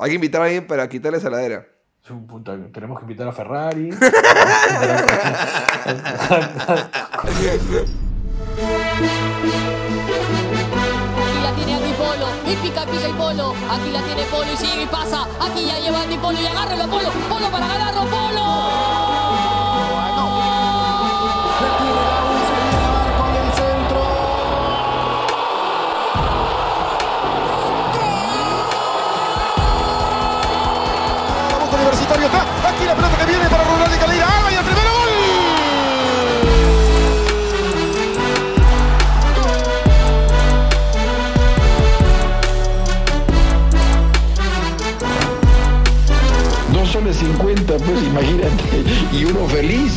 Hay que invitar a alguien para quitarle saladera. Es un punto- Tenemos que invitar a Ferrari. Aquí la tiene Andy Polo. Y pica, pica y Polo. Aquí la tiene Polo y sigue y pasa. Aquí ya lleva Andy Polo y agárralo Polo. Polo para ganarlo Polo. Está. Aquí la pelota que viene para Rural de Calera. ¡Alba y el primero gol! Dos soles 50, pues imagínate, y uno feliz.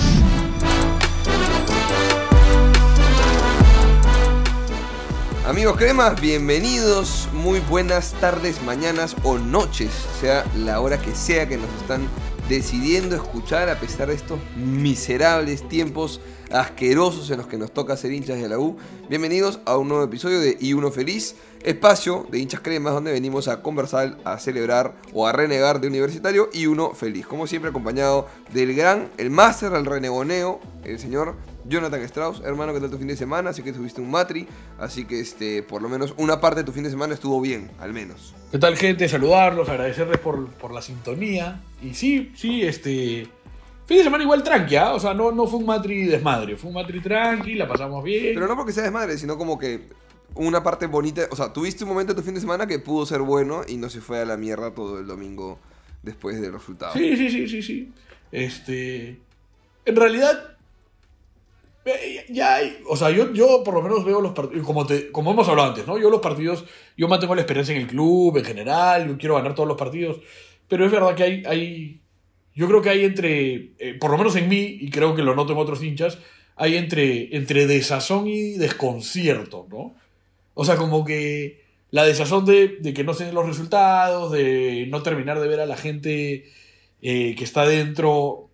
Amigos cremas, bienvenidos, muy buenas tardes, mañanas o noches, sea la hora que sea que nos están decidiendo escuchar a pesar de estos miserables tiempos asquerosos en los que nos toca ser hinchas de la U. Bienvenidos a un nuevo episodio de Y Uno Feliz, espacio de hinchas cremas donde venimos a conversar, a celebrar o a renegar de universitario y uno feliz. Como siempre acompañado del gran, el máster al renegoneo, el señor Jonathan Strauss, hermano, ¿qué tal tu fin de semana? Así que tuviste un matri, así que este, por lo menos una parte de tu fin de semana estuvo bien, al menos. ¿Qué tal, gente? Saludarlos, agradecerles por, por la sintonía. Y sí, sí, este. Fin de semana igual tranqui, ¿ah? O sea, no, no fue un matri desmadre. Fue un matri tranqui, la pasamos bien. Pero no porque sea desmadre, sino como que una parte bonita, o sea, tuviste un momento de tu fin de semana que pudo ser bueno y no se fue a la mierda todo el domingo después del resultado. Sí, sí, sí, sí, sí. Este. En realidad. Ya hay. O sea, yo, yo por lo menos veo los partidos. Como, como hemos hablado antes, ¿no? Yo los partidos. Yo mantengo la experiencia en el club, en general. Yo quiero ganar todos los partidos. Pero es verdad que hay. hay yo creo que hay entre. eh, por lo menos en mí, y creo que lo noto en otros hinchas. Hay entre, entre desazón y desconcierto, ¿no? O sea, como que la desazón de, de que no se den los resultados, de no terminar de ver a la gente eh, que está dentro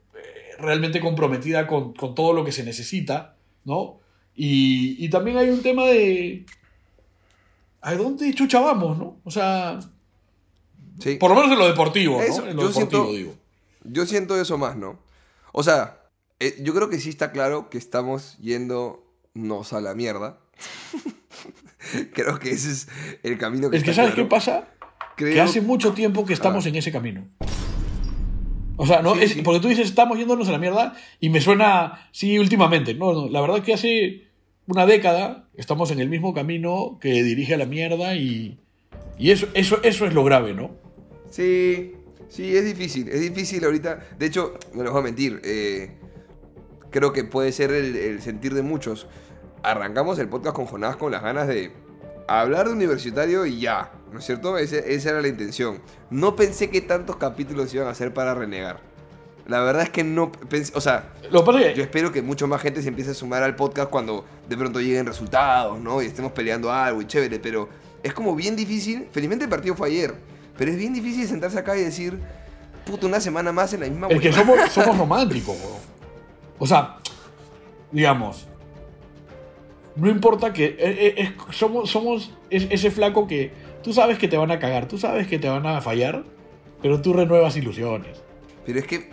realmente comprometida con, con todo lo que se necesita, ¿no? Y, y también hay un tema de... ¿A dónde chucha vamos, no? O sea, Sí. por lo menos en lo deportivo, ¿no? Eso, en lo yo deportivo, siento- digo. Yo siento eso más, ¿no? O sea, eh, yo creo que sí está claro que estamos yéndonos a la mierda. creo que ese es el camino que Es que está ¿sabes claro. qué pasa? Creo- Que hace mucho tiempo que estamos en ese camino. O sea, ¿no? Sí, Es- sí. Porque tú dices, estamos yéndonos a la mierda y me suena, sí, últimamente. No, no, la verdad que hace una década estamos en el mismo camino que dirige a la mierda y, y eso, eso, eso es lo grave, ¿no? Sí, sí, es difícil, es difícil ahorita. De hecho, no les voy a mentir, eh, creo que puede ser el, el sentir de muchos. Arrancamos el podcast con Jonás con las ganas de hablar de universitario y ya, ¿no es cierto? Ese- esa era la intención. No pensé que tantos capítulos iban a ser para renegar. La verdad es que no pensé, o sea, Lo yo espero que mucho más gente se empiece a sumar al podcast cuando de pronto lleguen resultados, ¿no? Y estemos peleando algo y chévere, pero es como bien difícil. Felizmente el partido fue ayer, pero es bien difícil sentarse acá y decir, puta, una semana más en la misma es que huevada". somos, somos románticos, weón. O sea, digamos, no importa que. eh, eh, es- somos somos es- ese flaco que tú sabes que te van a cagar, tú sabes que te van a fallar, pero tú renuevas ilusiones. Pero es que,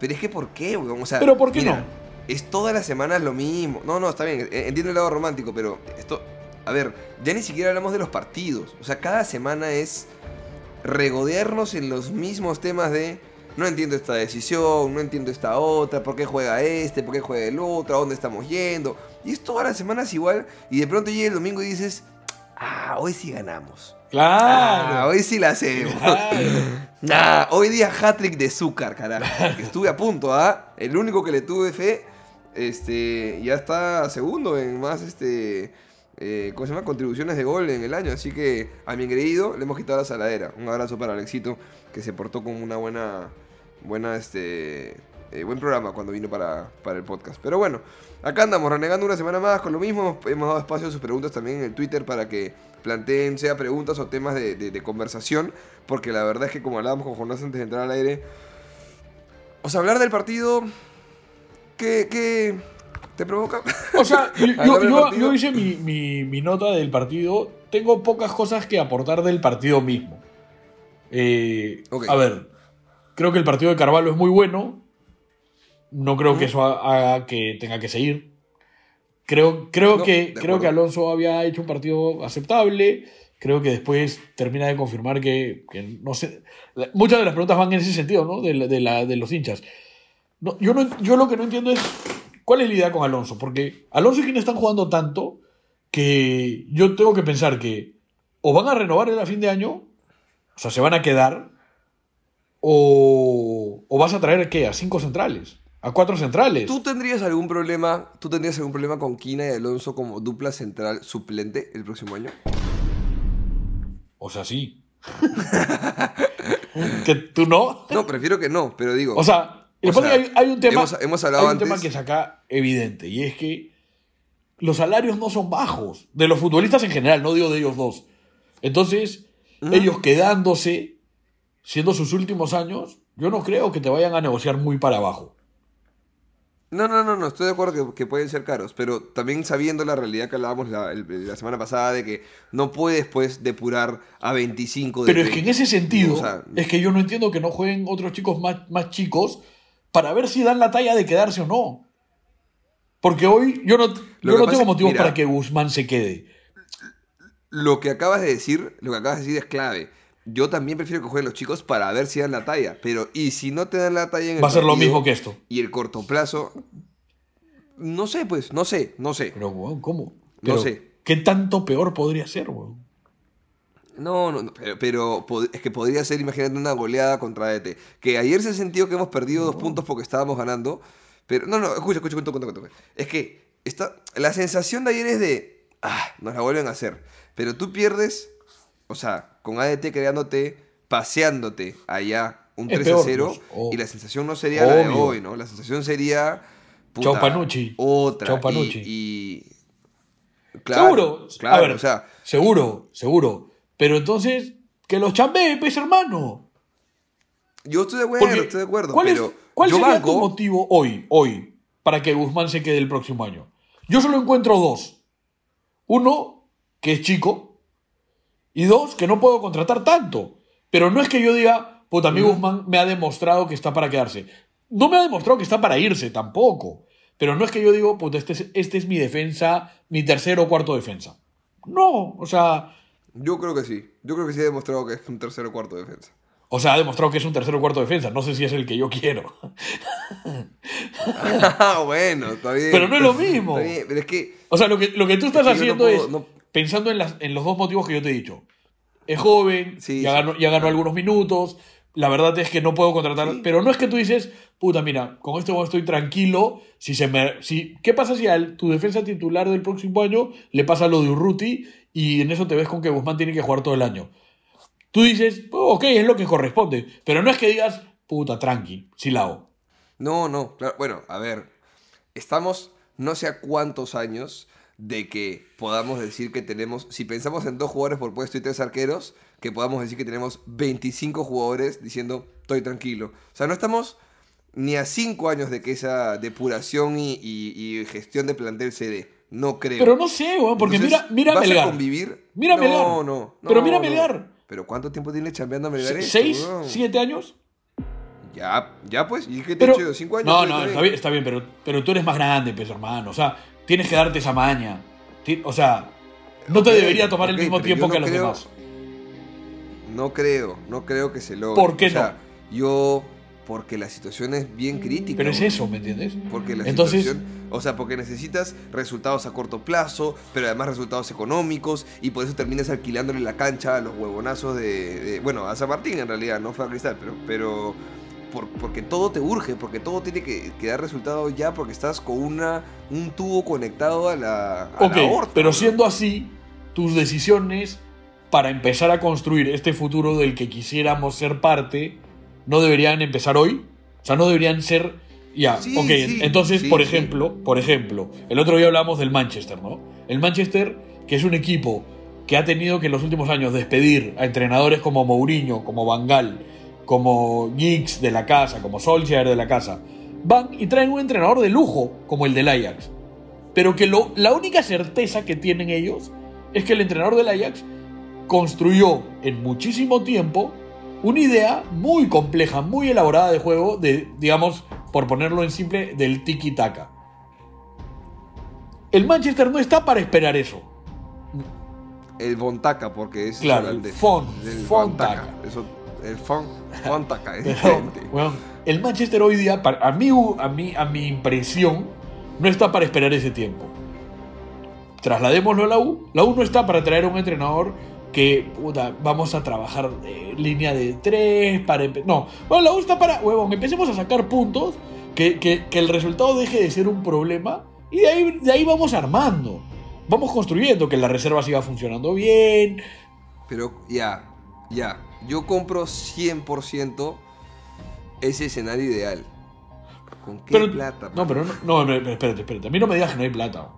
pero es que, ¿por qué, weón? O sea, Pero ¿por qué mira, no? Es todas las semanas lo mismo. No, no, está bien, eh, entiendo el lado romántico, pero esto, a ver, ya ni siquiera hablamos de los partidos. O sea, cada semana es regodearnos en los mismos temas de no entiendo esta decisión, no entiendo esta otra, por qué juega este, por qué juega el otro, a dónde estamos yendo. Y es todas las semanas igual, y de pronto llega el domingo y dices, ah, hoy sí ganamos. Ah, Claro. hoy sí la hacemos. Nah, hoy día hat-trick de Zúcar, carajo. Que Estuve a punto, ¿ah? El único que le tuve fe, este, ya está segundo en más, este, eh, ¿cómo se llama? Contribuciones de gol en el año. Así que a mi engreído le hemos quitado la saladera. Un abrazo para Alexito, que se portó como una buena, buena, este, eh, buen programa cuando vino para, para el podcast. Pero bueno, acá andamos, renegando una semana más con lo mismo. Hemos, dado espacio a sus preguntas también en el Twitter para que planteen, sea preguntas o temas de, de- de conversación. Porque la verdad es que como hablábamos con Jonás antes de entrar al aire, o sea, hablar del partido, ¿qué, qué te provoca? O sea, yo, hice mi, mi- mi nota del partido. Tengo pocas cosas que aportar del partido mismo. Eh. A ver, creo que el partido de Carvalho es muy bueno. No creo que eso ha- haga que tenga que seguir. Creo, creo, No, que, creo que Alonso había hecho un partido aceptable. Creo que después termina de confirmar que, que no sé. Muchas de las preguntas van en ese sentido, ¿no? De, la- de, la- de los hinchas. No, yo, no, yo lo que no entiendo es cuál es la idea con Alonso. Porque Alonso y quien están jugando tanto que yo tengo que pensar que o van a renovar el a fin de año, o sea, se van a quedar, o, o vas a traer, ¿qué? A cinco centrales, a cuatro centrales. ¿Tú tendrías algún problema, tú tendrías algún problema con Quina y Alonso como dupla central suplente el próximo año? O sea, sí. que tú no. No, prefiero que no, pero digo. O sea, O sea, hay, hay un tema. hemos- hemos hablado hay un tema antes- que es acá evidente, y es que los salarios no son bajos. De los futbolistas en general, no digo de ellos dos. Entonces, ellos quedándose, siendo sus últimos años, yo no creo que te vayan a negociar muy para abajo. No, no, no, no, estoy de acuerdo que, que pueden ser caros, pero también sabiendo la realidad que hablábamos la, el- la semana pasada de que no puedes pues depurar a 25 de Pero es que en 30. ese sentido, O sea, es que yo no entiendo que no jueguen otros chicos más, más chicos para ver si dan la talla de quedarse o no. Porque hoy yo no, yo no tengo motivos mira. para que Guzmán se quede. Lo que acabas de decir, lo que acabas de decir es clave. Yo también prefiero que jueguen los chicos para ver si dan la talla, pero y si no te dan la talla en el Va a ser lo mismo que esto. Y el corto plazo, no sé, pues, no sé, no sé. Pero, weón, ¿cómo? No sé. ¿Qué tanto peor podría ser, weón? No, no, no, pero, es que podría ser, imagínate, una goleada contra ET. Que ayer se sintió que hemos perdido dos puntos porque estábamos ganando. Pero, no, no, escucha, escucha, cuento, cuento, cuento. Es que está, la sensación de ayer es de, ah, nos la vuelven a hacer. Pero tú pierdes, o sea, con ADT creándote, paseándote allá un Es 3 peor, a 0. pues, oh. Y la sensación no sería la de hoy, ¿no? La sensación sería. Chau, Panucci. Otra. Chau, Panucci. Y. Claro, seguro. Claro, a ver, o sea. seguro, seguro. Pero entonces, que los chambee, pues, hermano. Yo estoy de acuerdo, Porque, estoy de acuerdo. ¿Cuál, es- pero cuál sería banco- tu motivo hoy, hoy, para que Guzmán se quede el próximo año? Yo solo encuentro dos. Uno, que es chico. Y dos, que no puedo contratar tanto. Pero no es que yo diga, puta, mi Guzmán me ha demostrado que está para quedarse. No me ha demostrado que está para irse tampoco. Pero no es que yo digo, puta, este es, este es mi defensa, mi tercero o cuarto defensa. No, o sea, Yo creo que sí. Yo creo que sí ha demostrado que es un tercero o cuarto defensa. o sea, ha demostrado que es un tercero o cuarto defensa. No sé si es el que yo quiero. Ah, bueno, está bien. Pero no es lo mismo. Está bien, pero es que. O sea, lo que, lo que tú estás Es que yo no haciendo puedo- es no- pensando en, las, en los dos motivos que yo te he dicho. Es joven, Sí, ya, sí. ganó, ya ganó algunos minutos. La verdad es que no puedo contratar. Sí. Pero no es que tú dices, puta, mira, con esto estoy tranquilo. Si se me, si, ¿Qué pasa si a tu defensa titular del próximo año le pasa lo de Urruti y en eso te ves con que Guzmán tiene que jugar todo el año? Tú dices, oh, ok, es lo que corresponde. Pero no es que digas, puta, tranqui, sí la hago. No, no, claro. Bueno, a ver. Estamos no sé a cuántos años de que podamos decir que tenemos. Si pensamos en dos jugadores por puesto y tres arqueros, que podamos decir que tenemos 25 jugadores diciendo, estoy tranquilo. O sea, no estamos ni a cinco años de que esa depuración y, y- y gestión de plantel se dé. No creo. Pero no sé, weón, porque Entonces, mira, mira ¿vas a Melgar. convivir? Mira no, Melgar. No, no. Pero mira no. Melgar. ¿Pero cuánto tiempo tiene chambeando Melgar? ¿Seis? ¿Siete años? Ya, ya pues. ¿Y qué te Pero, he hecho? ¿Cinco años? no, no, está bien, está bien, pero, pero tú eres más grande, pues, hermano. O sea, tienes que darte esa maña. O sea, no te debería tomar el mismo tiempo que a no los creo- demás. No creo, no creo que se logre. ¿Por qué o sea, yo, porque la situación es bien crítica. Pero es eso, ¿me entiendes? Porque la Entonces- situación, o sea, porque necesitas resultados a corto plazo, pero además resultados económicos, y por eso terminas alquilándole la cancha a los huevonazos de, de- bueno, a San Martín en realidad, no fue a Cristal, pero, pero por- porque todo te urge, porque todo tiene que, que dar resultado ya, porque estás con una, un tubo conectado a la, a Ok, la aorta, pero ¿no? siendo así, tus decisiones para empezar a construir este futuro del que quisiéramos ser parte, no deberían empezar hoy. O sea, no deberían ser. Ya, Sí, ok. sí, entonces, sí, por ejemplo, por ejemplo, el otro día hablamos del Manchester, ¿no? El Manchester, que es un equipo que ha tenido que en los últimos años despedir a entrenadores como Mourinho, como Van Gaal, como Giggs de la casa, como Solskjaer de la casa, van y traen un entrenador de lujo como el del Ajax. Pero que lo, la única certeza que tienen ellos es que el entrenador del Ajax construyó en muchísimo tiempo una idea muy compleja, muy elaborada de juego, de, digamos, por ponerlo en simple, del tiki-taka. El Manchester no está para esperar eso. El Bontaca, porque es Claro, el holandés. Fon-. Fontaka. Eso, el Fon, Fontaka, es Pero, diferente. weón, el Manchester hoy día, a mí, a mí, a mi impresión, no está para esperar ese tiempo. Trasladémoslo a la U. La U no está para traer a un entrenador que, puta, vamos a trabajar línea de tres para... No, bueno, la U está para, huevón, empecemos a sacar puntos, que, que- que el resultado deje de ser un problema y de ahí, de ahí vamos armando. Vamos construyendo que la reserva siga funcionando bien. Pero ya, ya. Yo compro 100% ese escenario ideal. ¿Con qué Pero, plata? No, pero no, no, espérate, espérate. A mí no me digas que no hay plata.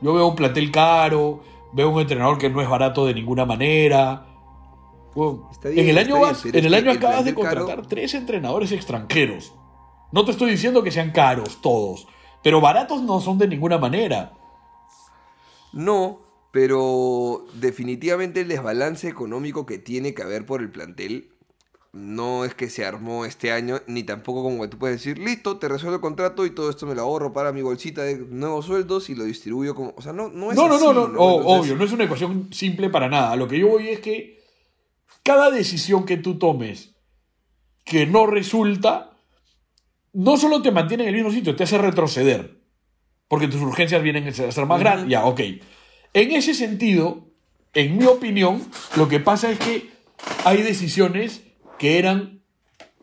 Yo veo un plantel caro, veo un entrenador que no es barato de ninguna manera. Bueno, bien, en el año, bien, vas- pero en el año el acabas de caro- contratar tres entrenadores extranjeros. No te estoy diciendo que sean caros todos, pero baratos no son de ninguna manera. No, pero definitivamente el desbalance económico que tiene que haber por el plantel no es que se armó este año, ni tampoco como que tú puedes decir, listo, te resuelvo el contrato y todo esto me lo ahorro para mi bolsita de nuevos sueldos y lo distribuyo como... O sea, no, no es No, no, así, no, no, o- Entonces, obvio, no es una ecuación simple para nada. Lo que yo voy es que cada decisión que tú tomes que no resulta, no solo te mantiene en el mismo sitio, te hace retroceder. Porque tus urgencias vienen a ser más grandes. Ya, ok. En ese sentido, en mi opinión, lo que pasa es que hay decisiones que eran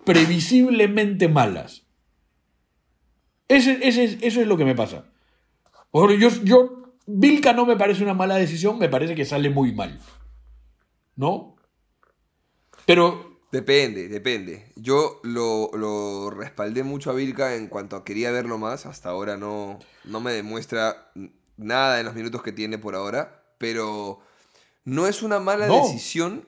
previsiblemente malas. Ese, eso es lo que me pasa. Yo, yo, Vilca no me parece una mala decisión, me parece que sale muy mal. ¿No? Pero, Depende, depende. Yo lo, lo respaldé mucho a Vilca en cuanto a quería verlo más. Hasta ahora no, no me demuestra nada en los minutos que tiene por ahora. Pero no es una mala No. decisión.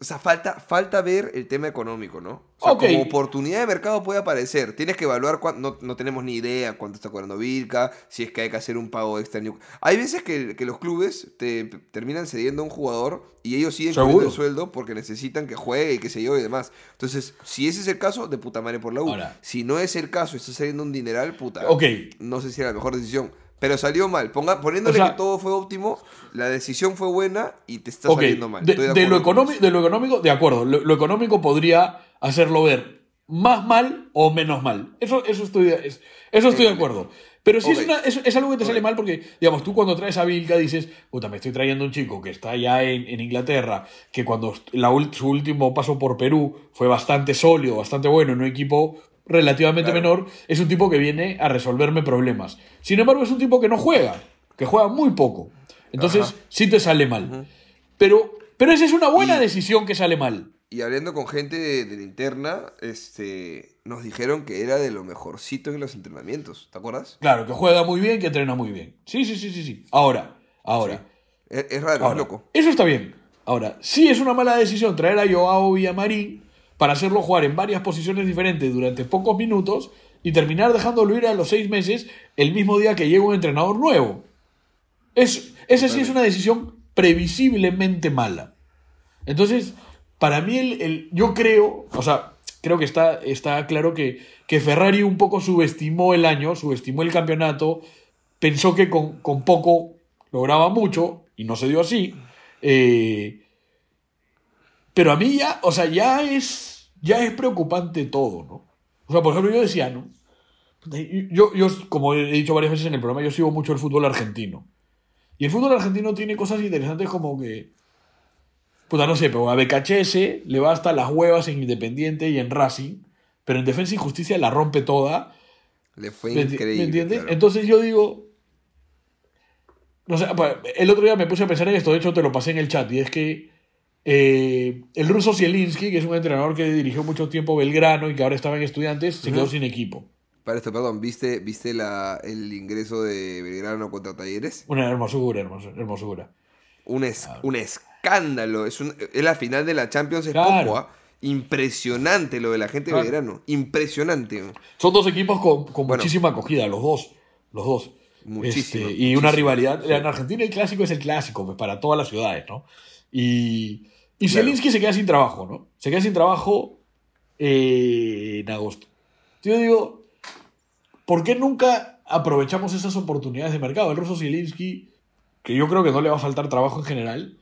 O sea, falta, falta ver el tema económico, ¿no? O sea, como oportunidad de mercado puede aparecer. Tienes que evaluar cuánto. No, no tenemos ni idea cuánto está cobrando Vilca, si es que hay que hacer un pago extra. Hay veces que, que los clubes te terminan cediendo a un jugador y ellos siguen cobrando el sueldo porque necesitan que juegue y que se yo y demás. Entonces, si ese es el caso, de puta madre por la U. Ahora. si no es el caso, está saliendo un dineral, puta. ok, No sé si era la mejor decisión. Pero salió mal. Ponga, poniéndole O sea- que todo fue óptimo, la decisión fue buena y te está saliendo mal. de, lo económico, de lo económico, de acuerdo, lo, lo económico podría hacerlo ver más mal o menos mal. Eso, eso estoy, es- eso estoy de acuerdo. Pero si Ok. es, una- es, es algo que te sale mal porque, digamos, tú cuando traes a Vilca dices, puta, me estoy trayendo un chico que está ya en, en Inglaterra, que cuando la su último paso por Perú fue bastante sólido, bastante bueno, en un equipo relativamente Claro. menor, es un tipo que viene a resolverme problemas. Sin embargo, es un tipo que no juega, que juega muy poco. Entonces, Ajá. sí te sale mal. Pero, pero esa es una buena Y- decisión que sale mal. Y hablando con gente de, de la interna, este, nos dijeron que era de lo mejorcito en los entrenamientos. ¿Te acuerdas? Claro, que juega muy bien, que entrena muy bien. Sí, sí, sí, sí, sí. Ahora, ahora. Es, es raro, ahora, es loco. Eso está bien. Ahora, sí es una mala decisión traer a Joao Villamarín para hacerlo jugar en varias posiciones diferentes durante pocos minutos y terminar dejándolo ir a los seis meses el mismo día que llega un entrenador nuevo. Es, esa sí es una decisión previsiblemente mala. Entonces, para mí, el, el- yo creo, o sea, creo que está, está claro que, que Ferrari un poco subestimó el año, subestimó el campeonato, pensó que con, con poco lograba mucho y no se dio así. Eh, pero a mí ya, o sea, ya es, ya es preocupante todo, ¿no? O sea, por ejemplo, yo decía, ¿no? Yo, yo, como he dicho varias veces en el programa, yo sigo mucho el fútbol argentino. Y el fútbol argentino tiene cosas interesantes como que. Puta, no sé, pero a BKHS le va hasta las huevas en Independiente y en Racing, pero en Defensa y Justicia la rompe toda. Le fue ¿Me, increíble. ¿me entiendes? claro. Entonces yo digo. No sé, el otro día me puse a pensar en esto, de hecho te lo pasé en el chat, y es que eh, el ruso Zielinski, que es un entrenador que dirigió mucho tiempo Belgrano y que ahora estaba en Estudiantes, se quedó sin equipo. Para esto, perdón, ¿viste, viste la, el ingreso de Belgrano contra Talleres? Una hermosura, hermosura. hermosura. Un, es, un escándalo. Es, un- es la final de la Champions, es Claro. ¿ah? Impresionante lo de la gente de. Belgrano. Impresionante. Son dos equipos con, con Bueno. muchísima acogida, los dos. Los dos. Muchísimo, Este, y una rivalidad. En Argentina el clásico es el clásico, pues, para todas las ciudades, ¿no? Y, Y Claro. Zielinski se queda sin trabajo, ¿no? Se queda sin trabajo eh, en agosto. Yo digo, ¿por qué nunca aprovechamos esas oportunidades de mercado? El ruso Zielinski, que yo creo que no le va a faltar trabajo en general,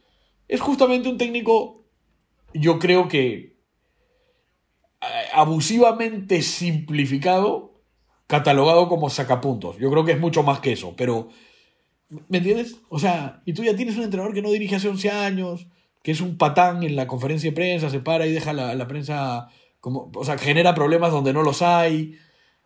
es justamente un técnico, yo creo que eh, abusivamente simplificado, catalogado como sacapuntos. Yo creo que es mucho más que eso, pero ¿me entiendes? O sea, y tú ya tienes un entrenador que no dirige hace 11 años, que es un patán en la conferencia de prensa, se para y deja la, la prensa como, o sea, genera problemas donde no los hay.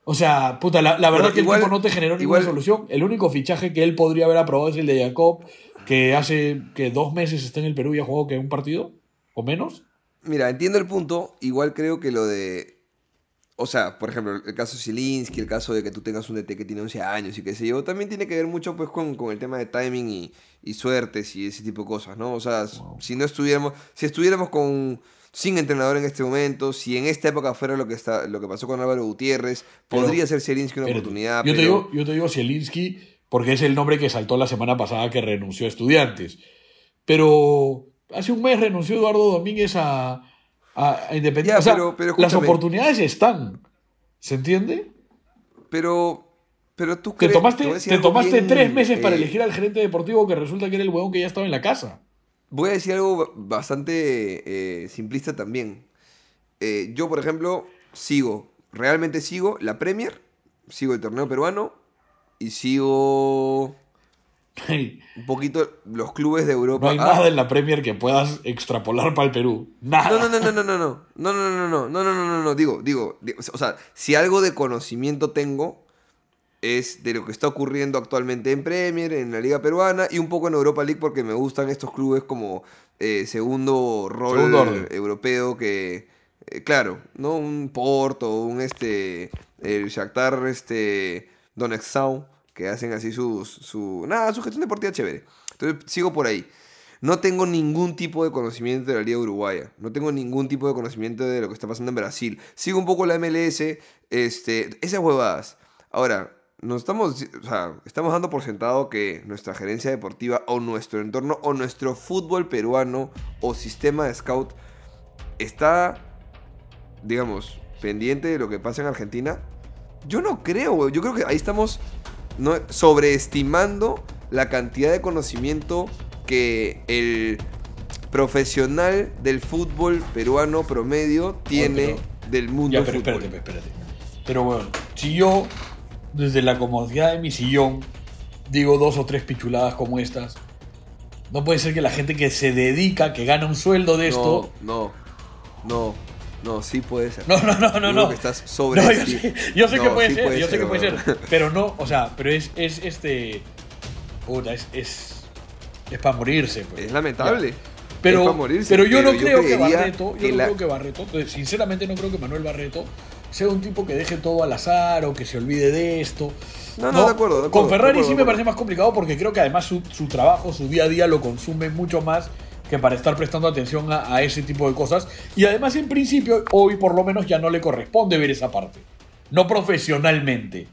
O sea, puta, la, la verdad Bueno, que igual- el tipo no te generó ninguna igual- solución. El único fichaje que él podría haber aprobado es el de Jacob, que hace que dos meses está en el Perú y ha jugado que un partido o menos. Mira, entiendo el punto. Igual creo que lo de. O sea, por ejemplo, el caso de Zielinski, el caso de que tú tengas un DT que tiene 11 años y qué sé yo, también tiene que ver mucho pues con, con el tema de timing y, y suertes y ese tipo de cosas, ¿no? O sea, si no estuviéramos, si estuviéramos con sin entrenador en este momento, si en esta época fuera lo que está, lo que pasó con Álvaro Gutiérrez, Pero- podría ser Zielinski una oportunidad. Yo, pero... te digo, yo te digo Zielinski porque es el nombre que saltó la semana pasada que renunció a estudiantes. Pero hace un mes renunció Eduardo Domínguez a, a, a Independiente. Ya, O sea, pero- pero las oportunidades están. ¿Se entiende? Pero, pero tú Te crees- tomaste, a decir te tomaste bien, tres meses para eh, elegir al gerente deportivo que resulta que era el huevón que ya estaba en la casa. Voy a decir algo bastante eh, simplista también. Eh, yo, por ejemplo, sigo, realmente sigo la Premier, sigo el torneo peruano y sigo un poquito los clubes de Europa. No hay Ah, nada en la Premier que puedas extrapolar para el Perú. Nada. No, no, no, no, no, no, no, no, no, no, no, no, no, no, digo, digo, digo, o sea, si algo de conocimiento tengo es de lo que está ocurriendo actualmente en Premier, en la Liga Peruana y un poco en Europa League porque me gustan estos clubes como eh, segundo rol Segundo europeo que, eh, claro, ¿no? Un Porto, un este, el Shakhtar, este, Donetsk que hacen así sus, su, nada, su gestión deportiva chévere. Entonces sigo por ahí. No tengo ningún tipo de conocimiento de la Liga Uruguaya. No tengo ningún tipo de conocimiento de lo que está pasando en Brasil. Sigo un poco la MLS, este, esas huevadas. Ahora, nos estamos, o sea, estamos dando por sentado que nuestra gerencia deportiva o nuestro entorno o nuestro fútbol peruano o sistema de scout está, digamos, pendiente de lo que pasa en Argentina. Yo no creo. Yo creo que ahí estamos no, sobreestimando la cantidad de conocimiento que el profesional del fútbol peruano promedio tiene pero- del mundo Ya, pero fútbol. espérate, espérate. Pero bueno, si yo, desde la comodidad de mi sillón, digo dos o tres pichuladas como estas, no puede ser que la gente que se dedica, que gana un sueldo de esto. No, no, no, no, sí puede ser. No, no, no, no, no. que estás sobre No, yo sé, yo sé que No, puede sí ser, yo sé que puede ser. Pero no, o sea, pero es, es este. Puta, es. Es, es para morirse. pues. Es lamentable. Ya. Pero, Es morirse, pero yo no pero yo creo que Barreto, yo que no la- creo que Barreto, pues, sinceramente no creo que Manuel Barreto sea un tipo que deje todo al azar o que se olvide de esto. No, no, de acuerdo, de acuerdo, Con Ferrari acuerdo, sí me parece más complicado porque creo que además su, su trabajo, su día a día lo consume mucho más que para estar prestando atención a, a ese tipo de cosas. Y además, en principio, hoy por lo menos ya no le corresponde ver esa parte. No profesionalmente.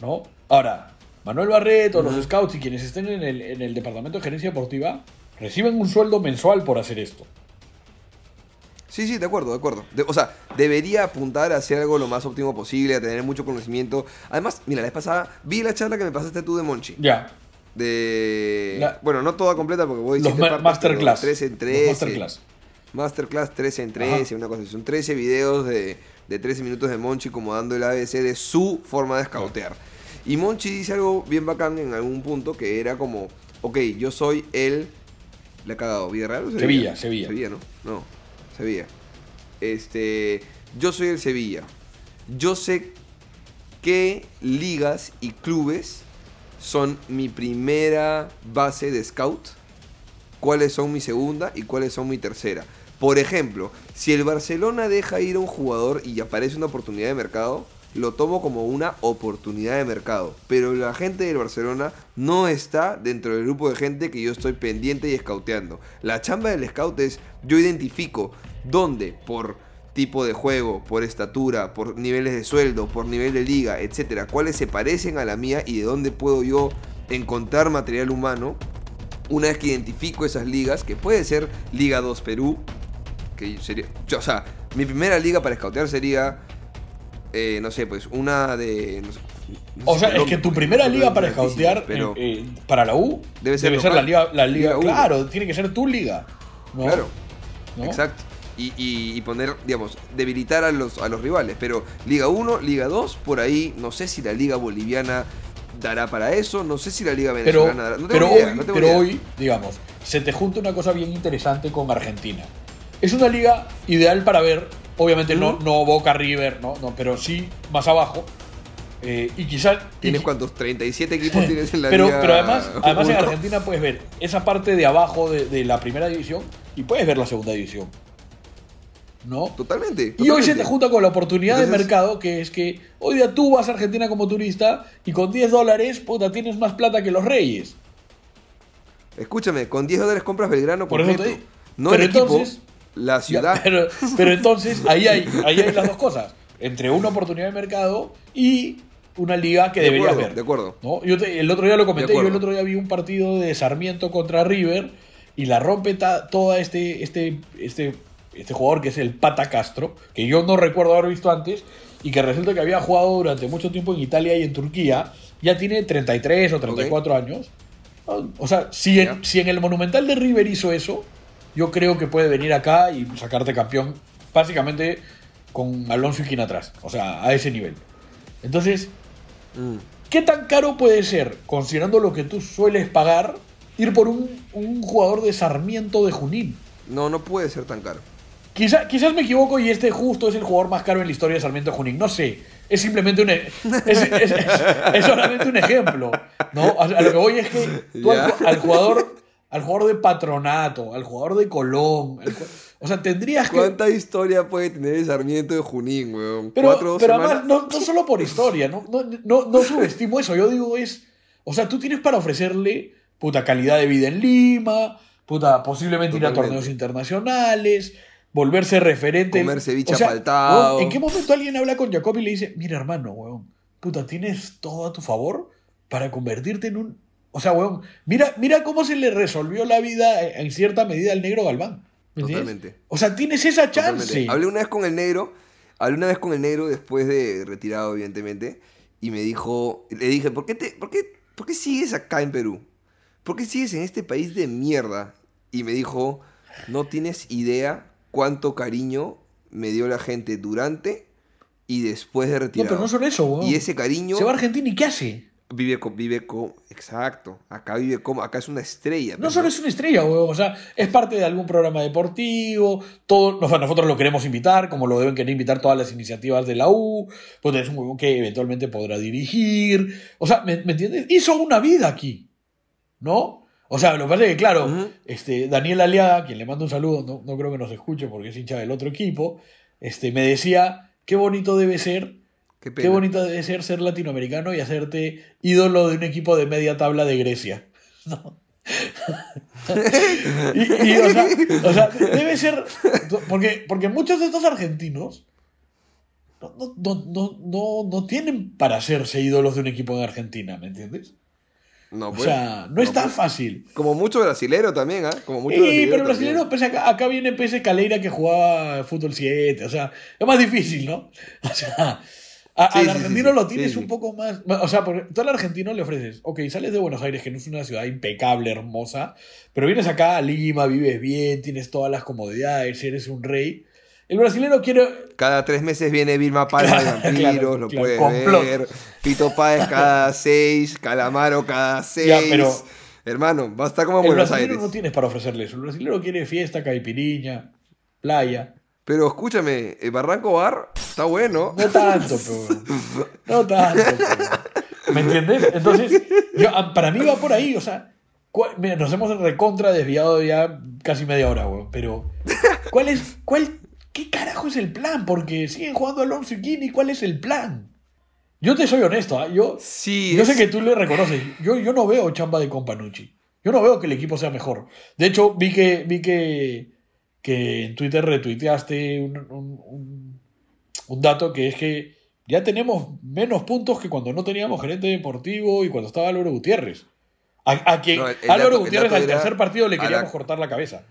¿No? Ahora, Manuel Barreto, los scouts y quienes estén en el, en el departamento de gerencia deportiva reciben un sueldo mensual por hacer esto. Sí, sí, de acuerdo, de acuerdo. De- o sea, debería apuntar a hacer algo lo más óptimo posible, a tener mucho conocimiento. Además, mira, la vez pasada vi la charla que me pasaste tú de Monchi. Ya. De. La- Bueno, no toda completa porque voy a Los decir ma- masterclass. 13 en Los 13. masterclass. Masterclass 13 en 13, una cosa así. Son 13 videos de, de 13 minutos de Monchi como dando el ABC de su forma de escautear. Y Monchi dice algo bien bacán en algún punto que era como, ok, yo soy el... ¿Le ha cagado? ¿Villarreal o Sevilla, Sevilla. Sevilla, ¿no? No, Sevilla. Este, yo soy el Sevilla. Yo sé qué ligas y clubes son mi primera base de scout cuáles son mi segunda y cuáles son mi tercera. Por ejemplo, si el Barcelona deja ir a un jugador y aparece una oportunidad de mercado, lo tomo como una oportunidad de mercado. Pero la gente del Barcelona no está dentro del grupo de gente que yo estoy pendiente y escauteando. La chamba del scout es yo identifico dónde por tipo de juego, por estatura, por niveles de sueldo, por nivel de liga, etcétera, cuáles se parecen a la mía y de dónde puedo yo encontrar material humano una vez que identifico esas ligas, que puede ser Liga 2 Perú, que sería. yo, o sea, mi primera liga para scoutear sería. eh, no sé, pues una de. no sé- no O sea, es que tu primera liga para scoutear Pero. eh, eh, para la U Debe ser la local. liga, la liga, Liga claro, tiene que ser tu liga. ¿no? Claro. Exacto. Y, y- y poner, digamos, debilitar a los, a los rivales. Pero Liga 1, Liga 2, por ahí, no sé si la Liga Boliviana dará para eso, no sé si la Liga Venezolana dará. No pero, idea, hoy, no pero idea. hoy, digamos, se te junta una cosa bien interesante con Argentina. Es una liga ideal para ver, obviamente no, no Boca River, ¿no? no pero sí más abajo. Eh, y quizás. y ¿Tienes qui- cuántos? ¿37 equipos tienes en la pero, Liga pero además, además en? Argentina puedes ver esa parte de abajo de, de la primera división y puedes ver la segunda división. ¿No? Totalmente. Y hoy se te junta con la oportunidad de mercado, que es que hoy día tú vas a Argentina como turista y con 10 dólares, puta, tienes más plata que los reyes. Escúchame, con 10 dólares compras Belgrano Por completo. te. No Pero el equipo, entonces- la Ya, ciudad. pero, pero entonces ahí hay, ahí hay las dos cosas. Entre una oportunidad de mercado y una liga que De deberías acuerdo, ver. de acuerdo. ¿no? Yo te- el otro día lo comenté, yo el otro día vi un partido de Sarmiento contra River y la rompe ta- toda este, este, este, este jugador que es el Pata Castro, que yo no recuerdo haber visto antes y que resulta que había jugado durante mucho tiempo en Italia y en Turquía, ya tiene 33 o 34 años. O sea, si en, si en el Monumental de River hizo eso, yo creo que puede venir acá y sacarte campeón básicamente con Alonso y Quina atrás. O sea, a ese nivel. Entonces, Mm. ¿Qué tan caro puede ser, considerando lo que tú sueles pagar, ir por un, un jugador de Sarmiento de Junín? No, no puede ser tan caro. Quizá- quizás me equivoco y este justo es el jugador más caro en la historia de Sarmiento Junín. No sé. Es simplemente un. Es, es- es- es solamente un ejemplo. ¿no? A, a lo que voy es que tú al, al jugador. Al jugador de Patronato, al jugador de Colón. al o sea, tendrías que. ¿Cuánta historia puede tener el Sarmiento de Junín, weón? Pero, ¿Cuatro pero además, no, no solo por historia, no, no, no, no subestimo eso. Yo digo es. O sea, tú tienes para ofrecerle puta calidad de vida en Lima, puta, posiblemente ir a Totalmente. torneos internacionales, volverse referente. Comer ceviche O sea, apaltado. weón, ¿En qué momento alguien habla con Jacob y le dice, mira hermano, weón, puta, tienes todo a tu favor para convertirte en un. O sea, weón, mira, mira cómo se le resolvió la vida en cierta medida al negro Galván. ¿me entiendes? Totalmente. O sea, tienes esa Totalmente. chance. Hablé una vez con el negro, hablé una vez con el negro después de retirado, evidentemente, y me dijo, le dije, ¿por qué, te, por qué, por qué sigues acá en Perú? ¿Por qué sigues en este país de mierda? Y me dijo, no tienes idea cuánto cariño me dio la gente durante y después de No, retirado. pero no solo eso, weón. Y ese cariño Se va a Argentina y ¿qué hace? vive con, vive con, exacto, acá vive como, acá es una estrella. No solo es una estrella, weón. O sea, es parte de algún programa deportivo. Todo, o sea, nosotros lo queremos invitar, como lo deben querer invitar todas las iniciativas de la U. Pues es un huevón que eventualmente podrá dirigir. O sea, ¿me, me entiendes? Hizo una vida aquí. ¿No? O sea, lo que pasa es que, claro, este, Daniel Aliaga, quien le mando un saludo, no, no creo que nos escuche porque es hincha del otro equipo, este, me decía, qué bonito debe ser Qué, bonito debe ser ser latinoamericano y hacerte ídolo de un equipo de media tabla de Grecia. ¿no? y, y, o, sea, o sea, debe ser. Porque, porque muchos de estos argentinos no, no, no, no, no, no tienen para hacerse ídolos de un equipo en Argentina, ¿me entiendes? No, O pues. sea, no es tan pues. fácil. Como mucho brasilero también, ¿ah? Como mucho Sí, brasilero pero brasileño, pues acá, acá viene Pese Caleira que jugaba fútbol 7. O sea, es más difícil, ¿no? O sea, a- Sí, al argentino sí, lo tienes un poco más. O sea, porque tú al argentino le ofreces, ok, sales de Buenos Aires, que no es una ciudad impecable, hermosa, pero vienes acá a Lima, vives bien, tienes todas las comodidades, eres un rey. El brasileño quiere. Cada tres meses viene Vilma Palma de Claro, Vampiros, claro, lo claro, puedes complot. ver. Pito Páez cada seis, Calamaro cada seis. Ya, pero- Hermano, va a estar como en El Buenos brasileño Aires. no tienes para ofrecerle eso. El brasileño quiere fiesta, caipiriña, playa. Pero escúchame, el Barranco Bar está bueno. No tanto, pero. No tanto, pero- ¿Me entiendes? Entonces, yo, a- para mí va por ahí, o sea. mira, nos hemos recontra desviado ya casi media hora, weón. Pero. ¿Cuál es. Cuál, ¿Qué carajo es el plan? Porque siguen jugando Alonso y Kini. ¿Cuál es el plan? Yo te soy honesto, ¿ah? yo, Sí, yo es- sé que tú le reconoces. Yo, yo no veo chamba de Companucci. Yo no veo que el equipo sea mejor. De hecho, vi que, vi que, que en Twitter retuiteaste un, un- un- un dato que es que ya tenemos menos puntos que cuando no teníamos gerente deportivo y cuando estaba Álvaro Gutiérrez. A, a quien No, el- el Álvaro dato- Gutiérrez al tercer partido le queríamos la- cortar la cabeza.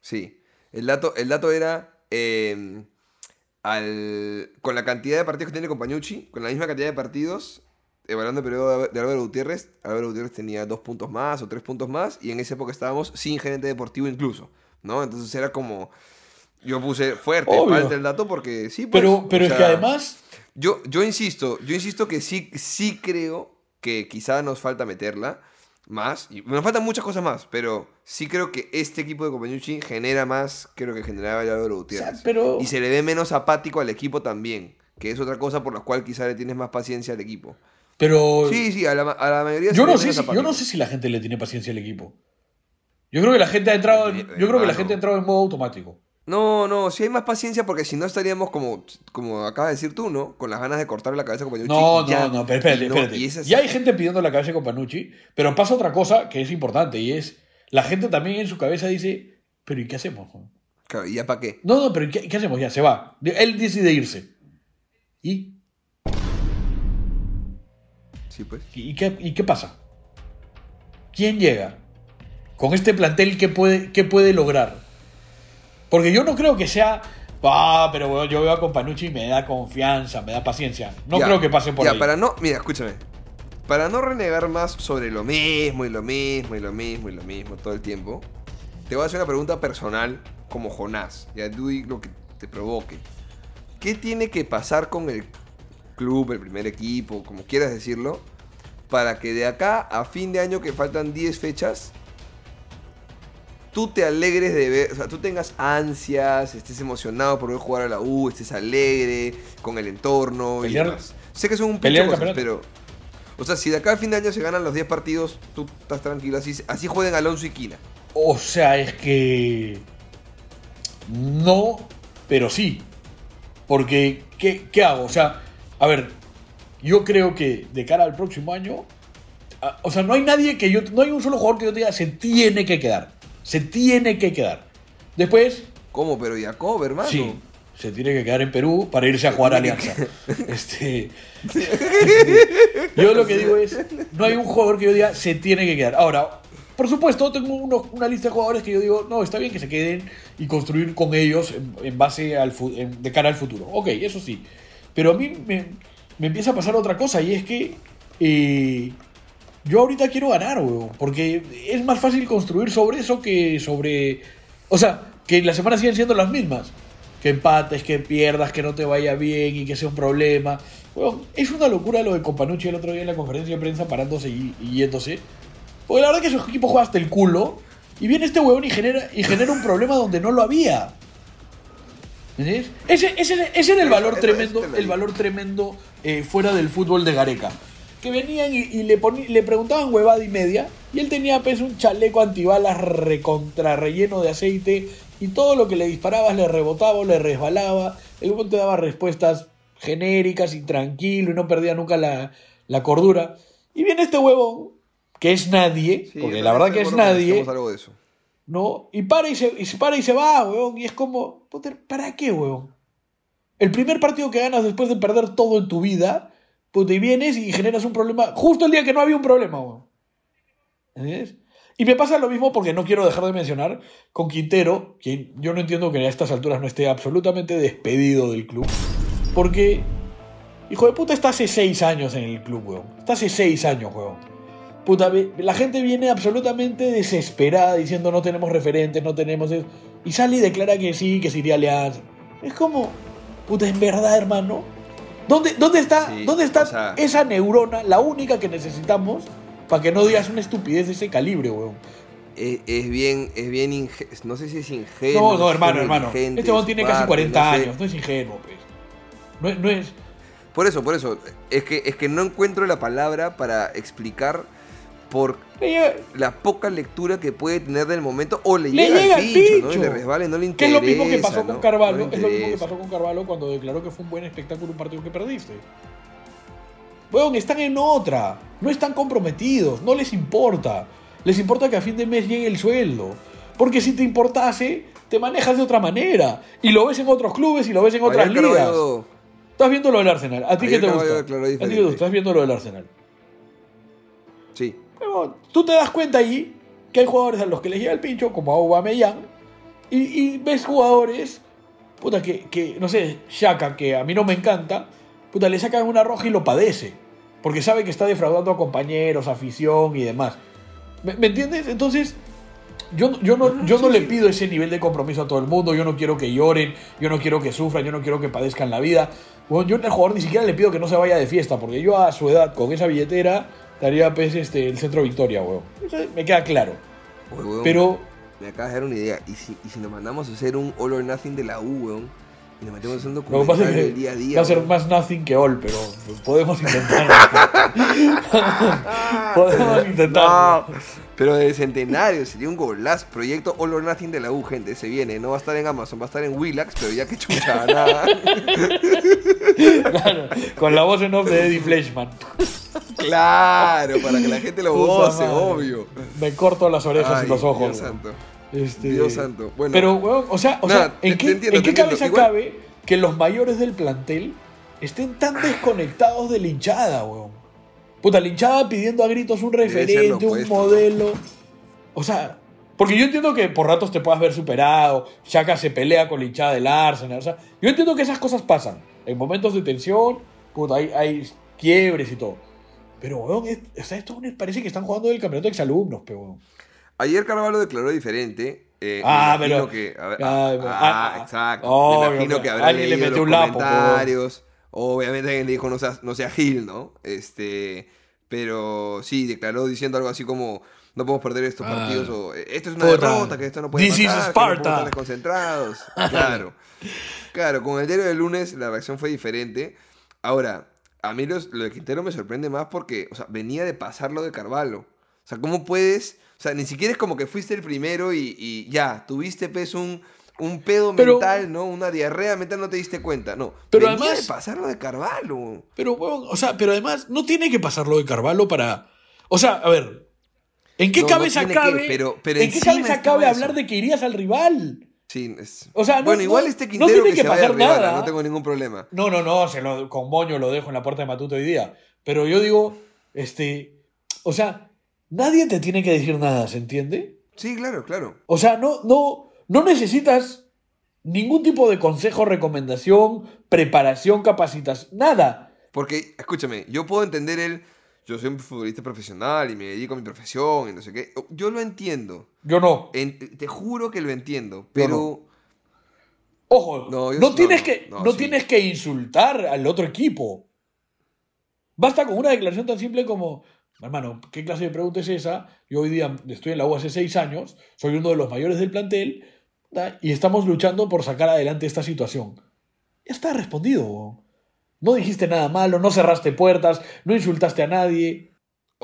Sí. El dato, el dato era. eh, al, con la cantidad de partidos que tiene Compañucci, con la misma cantidad de partidos, evaluando el periodo de- Álvaro Gutiérrez, Álvaro Gutiérrez tenía dos puntos más o tres puntos más, y en esa época estábamos sin gerente deportivo incluso, ¿no? Entonces era como. Yo puse fuerte, Obvio. falta el dato porque sí, pues, Pero, pero o es que además, Yo, yo insisto, yo insisto que sí, sí creo que quizá nos falta meterla más. Y nos faltan muchas cosas más, pero sí creo que este equipo de Compañucci genera más que lo que generaba el Álvaro Gutiérrez. pero- Y se le ve menos apático al equipo también, que es otra cosa por la cual quizá le tienes más paciencia al equipo. pero Sí, sí, a la, a la mayoría se yo le no sé si, yo no sé si la gente le tiene paciencia al equipo. Yo creo que la gente ha entrado, en- Eh, yo creo que la gente ha entrado en modo automático. No, no, si hay más paciencia porque si no estaríamos como, como acabas de decir tú, ¿no? Con las ganas de cortarle la cabeza a Compañucci. No, ya. no, no, pero espérate, no, espérate. y es- Ya hay gente pidiendo la cabeza con Panucci, pero pasa otra cosa que es importante y es la gente también en su cabeza dice, pero ¿y qué hacemos? Claro, ¿y ya para qué? No, no, pero ¿y ¿qué, qué hacemos? Ya, se va. Él decide irse. ¿Y? Sí, pues. ¿Y qué, y qué pasa? ¿Quién llega? Con este plantel, ¿qué puede, qué puede lograr? Porque yo no creo que sea, ah, pero yo veo a Companucci y me da confianza, me da paciencia. No Ya, creo que pase por ya, ahí. para no, mira, escúchame. Para no renegar más sobre lo mismo y lo mismo y lo mismo y lo mismo todo el tiempo, te voy a hacer una pregunta personal como Jonás. Ya tú lo que te provoque. ¿Qué tiene que pasar con el club, el primer equipo, como quieras decirlo, para que de acá a fin de año que faltan 10 fechas, tú te alegres de ver, o sea, tú tengas ansias, estés emocionado por ver jugar a la U, estés alegre con el entorno Pelear- y demás. Sé que son un pinche cosas, pero o sea, si de acá a fin de año se ganan los 10 partidos, tú estás tranquilo, así, así jueguen Alonso y Quina. O sea, es que. No, pero sí. Porque, ¿qué, qué hago? O sea, a ver, yo creo que de cara al próximo año. a- O sea, no hay nadie que yo. No hay un solo jugador que yo te diga se tiene que quedar. Se tiene que quedar. Después, ¿Cómo? Pero Jacob, hermano. sí, se tiene que quedar en Perú para irse a jugar a Alianza. Este. Yo lo que digo es, no hay un jugador que yo diga se tiene que quedar. Ahora, por supuesto, tengo uno- una lista de jugadores que yo digo, no, está bien que se queden y construir con ellos en, en base al en- de cara al futuro. Ok, eso sí. Pero a mí me, me empieza a pasar otra cosa y es que eh, yo ahorita quiero ganar, weón. Porque es más fácil construir sobre eso que sobre... O sea, que las semanas siguen siendo las mismas. Que empates, que pierdas, que no te vaya bien y que sea un problema. Weón, es una locura lo de Companucci el otro día en la conferencia de prensa parándose y, y yéndose. Porque la verdad que su equipo juega hasta el culo. Y viene este huevón y genera, y genera un problema donde no lo había. ¿Me entiendes? Ese, ese, ese era el valor tremendo, el valor tremendo eh, fuera del fútbol de Gareca. Que venían y, y le, le preguntaban huevada y media. Y él tenía pues un chaleco antibalas recontra relleno de aceite. Y todo lo que le disparabas le rebotaba o le resbalaba. El huevón te daba respuestas genéricas y tranquilo y no perdía nunca la, la cordura. Y viene este huevón, que es nadie, Sí, porque la verdad que es nadie. necesitamos algo de eso. ¿no? Y para y se, y se para y se va, weón. Y es como, ¿para qué, weón? El primer partido que ganas después de perder todo en tu vida, puta, y vienes y generas un problema justo el día que no había un problema, weón. ¿Entiendes? Y me pasa lo mismo porque no quiero dejar de mencionar con Quintero, quien yo no entiendo que a estas alturas no esté absolutamente despedido del club. Porque, hijo de puta, está hace seis años en el club, weón. Está hace seis años, weón. Puta, la gente viene absolutamente desesperada diciendo no tenemos referentes, no tenemos eso. Y sale y declara que sí, que se iría a Alianza. Es como, puta, en verdad, hermano. ¿Dónde, dónde está, Sí, ¿dónde está o sea- esa neurona, la única que necesitamos, para que no digas una estupidez de ese calibre, weón? Es, es bien, es bien inge- no sé si es ingenuo. No, no, hermano, hermano. Este weón tiene casi parte, 40 no sé. años, no es ingenuo, pues. No, no es. Por eso, por eso. Es que, es que no encuentro la palabra para explicar por la poca lectura que puede tener del momento o le, Le llega, llega al el pincho, ¿no? pincho. Y le resbala y no le Que es interesa. lo mismo que pasó ¿no? con Carvalho, No es lo mismo que interesa. pasó con Carvalho cuando declaró que fue un buen espectáculo un partido que perdiste. Weón, están en otra, no están comprometidos, no les importa. Les importa que a fin de mes llegue el sueldo. Porque si te importase, te manejas de otra manera. Y lo ves en otros clubes y lo ves en otras Ayer ligas. Carvalho- Estás viendo lo del Arsenal. ¿A ti Ayer qué te Carvalho gusta? declaró ¿A ti qué te gusta? Estás viendo lo del Arsenal. Huevón, tú te das cuenta ahí que hay jugadores a los que les llega el pincho, como a Aubameyang, Y, y ves jugadores, puta, que, que, no sé, Shaka, que a mí no me encanta, puta, le sacan una roja y lo padece. Porque sabe que está defraudando a compañeros, afición y demás. ¿Me, me entiendes? Entonces, yo, yo no, yo no le pido ese nivel de compromiso a todo el mundo. Yo no quiero que lloren, yo no quiero que sufran, yo no quiero que padezcan la vida. Bueno, yo al jugador ni siquiera le pido que no se vaya de fiesta, porque yo a su edad, con esa billetera, daría pues, este, el centro Victoria, weón. Eso me queda claro. Oye, weón, Pero, Me acabas de dar una idea. ¿Y si, y si nos mandamos a hacer un All or Nothing de la U, weón? Y nos metemos en un documental del día a día. va a ser más nothing que all, pero podemos intentarlo. podemos intentarlo. No, pero de centenario, sería un golazo. Proyecto All or Nothing de la U, gente, se viene. No va a estar en Amazon, va a estar en Willax, pero ya que chucha, nada. Claro, con la voz en off de Eddie Fleshman. claro, para que la gente lo Puta goce, madre. obvio. Me corto las orejas Ay, y los ojos. Dios santo. Este, Dios santo. Bueno, Pero, weón, o sea, o Nada, sea, ¿en te- qué, te entiendo, ¿en qué cabeza Igual- cabe que los mayores del plantel estén tan desconectados de la hinchada, weón? Puta, la hinchada pidiendo a gritos un referente, un modelo. O sea, porque yo entiendo que por ratos te puedas ver superado, Shaka se pelea con la hinchada del Arsenal, o sea, yo entiendo que esas cosas pasan. En momentos de tensión, puta, hay, hay quiebres y todo. Pero, weón, es- o sea, esto parece que están jugando el campeonato de exalumnos, pe, weón. Ayer Carvalho declaró diferente. eh, Ah, me imagino pero- Que, ver, Ah, ah, ah, ah, exacto. me imagino que habrá le leído metió los un lapo, comentarios. Obviamente alguien le dijo no sea, no sea Gil, ¿no? Este, pero sí, declaró diciendo algo así como no podemos perder estos Ah. partidos o "Eh, esto es una Puta. derrota, que esto no puede This is pasar, que no estar desconcentrados. Claro. Claro, con el diario del lunes la reacción fue diferente. Ahora, a mí los- lo de Quintero me sorprende más porque, o sea, venía de pasarlo de Carvalho. O sea, ¿cómo puedes? O sea, ni siquiera es como que fuiste el primero y, y ya, tuviste pues un, un pedo Pero- mental, ¿no? Una diarrea mental, no te diste cuenta. No, Pero venía además- de pasarlo de Carvalho. Pero, weón, o sea, pero además no tiene que pasarlo de Carvalho para. O sea, a ver. ¿En qué No, no cabeza tiene que, cabe? pero- pero ¿En qué cabeza cabe eso. hablar de que irías al rival? Sí, es... O sea, no- bueno, igual este Quintero tiene que, que se vaya pasar al rival, nada. no tengo ningún problema. No, no, no, se lo, con moño lo dejo en la puerta de Matute hoy día. Pero yo digo, este. O sea, nadie te tiene que decir nada, ¿se entiende? Sí, claro, claro. O sea, no, no, no necesitas ningún tipo de consejo, recomendación, preparación, capacitación, nada. Porque, escúchame, yo puedo entender el. Yo soy un futbolista profesional y me dedico a mi profesión y no sé qué. Yo lo entiendo. Yo no. En- te juro que lo entiendo. Pero. Ojo, No, no, yo- no, tienes no, que, no, no sí. tienes que insultar al otro equipo. Basta con una declaración tan simple como, hermano, ¿qué clase de pregunta es esa? Yo hoy día estoy en la U hace seis años, soy uno de los mayores del plantel y estamos luchando por sacar adelante esta situación. Ya está respondido. No dijiste nada malo, no cerraste puertas, no insultaste a nadie.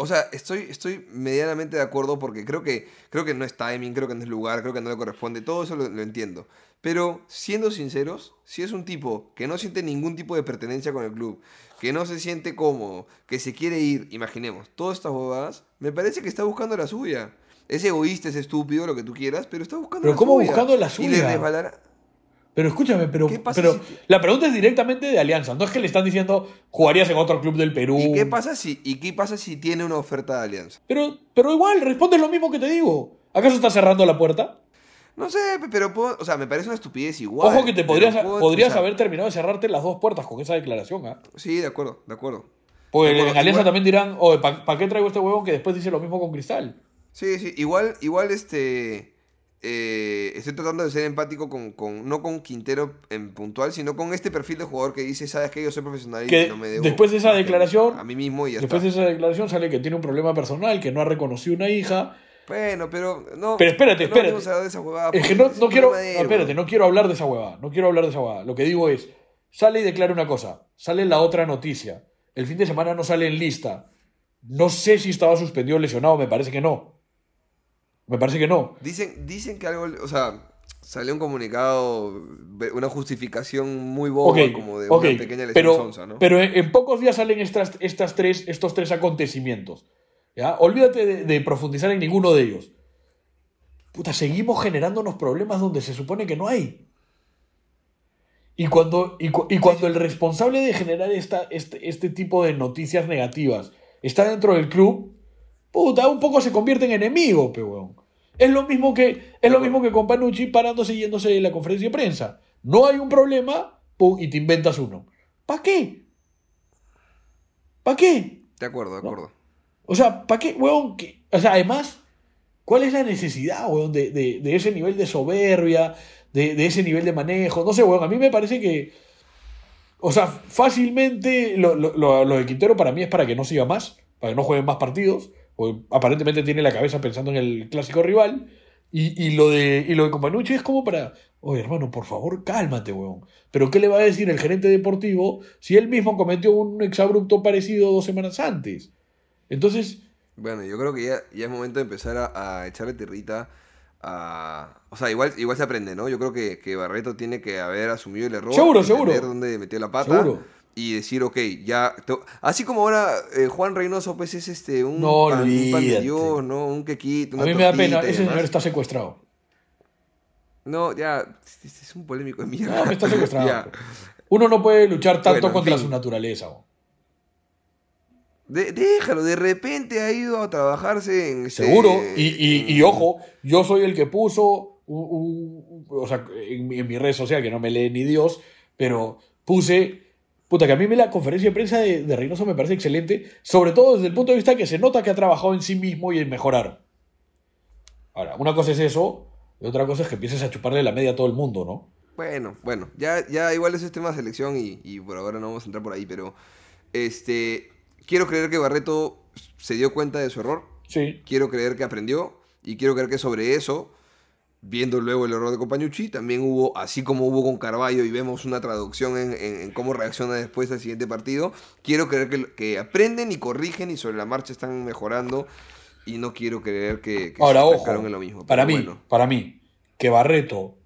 O sea, estoy, estoy medianamente de acuerdo porque creo que, creo que no es timing, creo que no es lugar, creo que no le corresponde. Todo eso lo, lo entiendo. Pero, siendo sinceros, si es un tipo que no siente ningún tipo de pertenencia con el club, que no se siente cómodo, que se quiere ir, imaginemos, todas estas bobadas, me parece que está buscando la suya. Es egoísta, es estúpido, lo que tú quieras, pero está buscando Pero la ¿cómo suya. buscando la Y le suya? resbalará. Pero escúchame, pero, ¿Qué pasa pero si la pregunta es directamente de Alianza. No es que le están diciendo jugarías en otro club del Perú. ¿Y qué pasa si, y qué pasa si tiene una oferta de alianza? Pero, pero igual, respondes lo mismo que te digo. ¿Acaso estás cerrando la puerta? No sé, pe- pero puedo- o sea, me parece una estupidez igual. Ojo que te podrías, puedo podrías haber terminado de cerrarte las dos puertas con esa declaración. ¿ah? Sí, de acuerdo, de acuerdo. Acuerdo, en Alianza igual- también dirán, oye, ¿para qué traigo este huevón que después dice lo mismo con Cristal? Sí, sí, igual, igual este. Eh, estoy tratando de ser empático con, con- no con Quintero en puntual, sino con este perfil de jugador que dice, sabes que yo soy profesional y Que no me debo después de esa declaración- a mí mismo y ya Después de esa declaración sale que tiene un problema personal, que no ha reconocido una hija. Bueno, pero no. Pero espérate, no espérate. de esa huevada, Es que no, no quiero. no, espérate, no quiero hablar de esa huevada. No quiero hablar de esa huevada. Lo que digo es: sale y declara una cosa. Sale la otra noticia. El fin de semana no sale en lista. No sé si estaba suspendido o lesionado. Me parece que no. Me parece que no. Dicen, dicen que algo, o sea, salió un comunicado, una justificación muy boba, como de una pequeña lesión pero, sonsa, ¿no? pero en, en pocos días salen estas, estas tres, estos tres acontecimientos. ¿ya? Olvídate de, de profundizar en ninguno de ellos. Puta, seguimos generándonos problemas donde se supone que no hay. Y cuando, y, cu- y cuando el responsable de generar esta, este, este tipo de noticias negativas está dentro del club, puta, un poco se convierte en enemigo, pe weón. Es lo mismo que, es lo mismo que con Panucci parándose y yéndose de la conferencia de prensa. No hay un problema, pum, y te inventas uno. ¿Para qué? ¿Para qué? De acuerdo, de acuerdo. O sea, ¿para qué, weón? Que- o sea, además, ¿cuál es la necesidad, weón, de, de- de ese nivel de soberbia, de, de ese nivel de manejo? No sé, weón, a mí me parece que. O sea, fácilmente lo, lo- lo- lo de Quintero para mí es para que no siga más, para que no juegue más partidos. Porque aparentemente tiene la cabeza pensando en el clásico rival. Y, y lo de y lo de Companucci es como para. Oye, hermano, por favor, cálmate, weón. Pero ¿qué le va a decir el gerente deportivo si él mismo cometió un exabrupto parecido dos semanas antes? Entonces, Bueno, yo creo que ya, ya es momento de empezar a, a echarle tierrita a... O sea, igual, igual se aprende, ¿no? Yo creo que, que Barreto tiene que haber asumido el error. Seguro, seguro. dónde metió la pata. Seguro. Y decir, ok, ya... te- Así como ahora eh, Juan Reynoso, pues es este, un, No, pan, un pan de olvídate. Dios, ¿no? Un quequito, a mí me da pena, ese señor está secuestrado. No, ya, este es un polémico de mierda. No, está secuestrado. Ya. Uno no puede luchar tanto Bueno, contra fin. su naturaleza. De- déjalo, de repente ha ido a trabajarse en... este, Seguro. Y, y- y en- ojo, yo soy el que puso, o sea, en mi red social, que no me lee ni Dios, pero puse, puta, que a mí me la conferencia de prensa de, de Reynoso me parece excelente, sobre todo desde el punto de vista que se nota que ha trabajado en sí mismo y en mejorar. Ahora, una cosa es eso, y otra cosa es que empieces a chuparle la media a todo el mundo, ¿no? Bueno, bueno, ya, ya igual ese es tema de selección y, y por ahora no vamos a entrar por ahí, pero este quiero creer que Barreto se dio cuenta de su error, Sí. quiero creer que aprendió y quiero creer que sobre eso, viendo luego el error de Compañucci, también hubo, así como hubo con Carballo y vemos una traducción en, en- en cómo reacciona después del siguiente partido, quiero creer que, que aprenden y corrigen y sobre la marcha están mejorando y no quiero creer que, que Ahora, se ojo, en lo mismo. para mí, bueno. para mí, que Barreto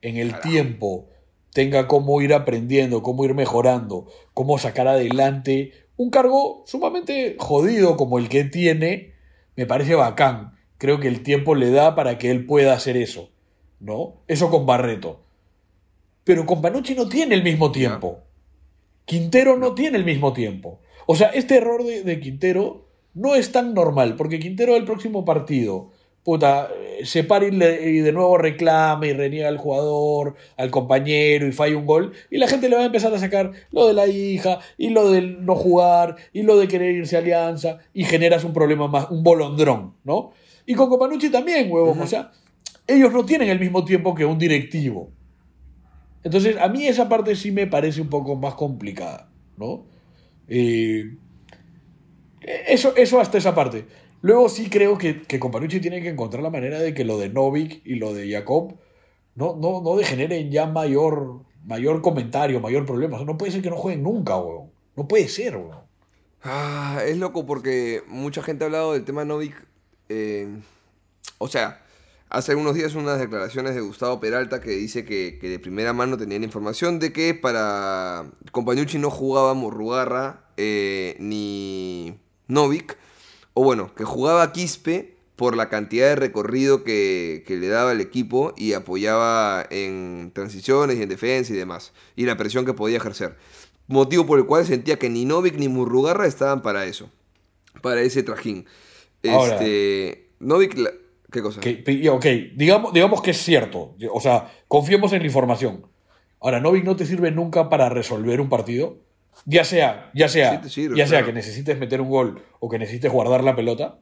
en el tiempo tenga cómo ir aprendiendo, cómo ir mejorando, cómo sacar adelante un cargo sumamente jodido como el que tiene, me parece bacán. Creo que el tiempo le da para que él pueda hacer eso, ¿no? Eso con Barreto. Pero con Panucci no tiene el mismo tiempo. Quintero no tiene el mismo tiempo. O sea, este error de, de Quintero no es tan normal, porque Quintero el próximo partido, puta, eh, se para y, le- y de nuevo reclama y reniega al jugador, al compañero y falla un gol, y la gente le va a empezar a sacar lo de la hija, y lo del no jugar, y lo de querer irse a Alianza, y generas un problema más, un bolondrón, ¿no? Y con Copanucci también, huevón, o sea, ellos no tienen el mismo tiempo que un directivo. Entonces, a mí esa parte sí me parece un poco más complicada, ¿no? Eh, eso, eso hasta esa parte. Luego sí creo que, que Companucci tiene que encontrar la manera de que lo de Novik y lo de Jacob no, no, no degeneren ya mayor, mayor comentario, mayor problema. O sea, no puede ser que no jueguen nunca, weón. No puede ser, weón. Ah, es loco porque mucha gente ha hablado del tema Novik. Eh, o sea, hace unos días unas declaraciones de Gustavo Peralta que dice que, de primera mano tenían información de que para Compañucci no jugaba Morrugarra eh, ni Novik. O bueno, que jugaba Quispe por la cantidad de recorrido que, que le daba el equipo y apoyaba en transiciones y en defensa y demás. Y la presión que podía ejercer. Motivo por el cual sentía que ni Novik ni Murrugarra estaban para eso. Para ese trajín. Ahora- Este. Novik. la- ¿Qué cosa? Que, ok, digamos, digamos que es cierto. O sea, confiemos en la información. Ahora, Novik no te sirve nunca para resolver un partido. Ya sea, ya sea, Sí te sirve, ya sea claro. que necesites meter un gol o que necesites guardar la pelota.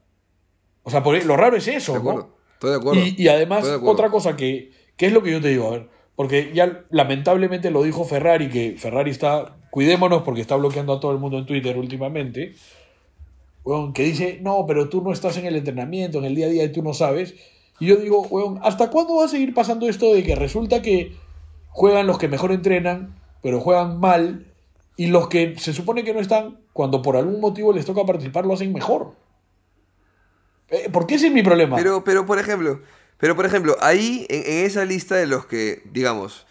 O sea, por- lo raro es eso, De ¿no? Estoy de acuerdo. Y, y además, Estoy de acuerdo. otra cosa que, que es lo que yo te digo, a ver, porque ya lamentablemente lo dijo Ferrari, que Ferrari está, cuidémonos porque está bloqueando a todo el mundo en Twitter últimamente, weón, que dice, no, pero tú no estás en el entrenamiento, en el día a día y tú no sabes. Y yo digo, weón, ¿hasta cuándo va a seguir pasando esto de que resulta que juegan los que mejor entrenan, pero juegan mal, y los que se supone que no están, cuando por algún motivo les toca participar, lo hacen mejor? Eh, Porque ese es mi problema. Pero, pero por ejemplo, pero por ejemplo, ahí en, en esa lista de los que, digamos,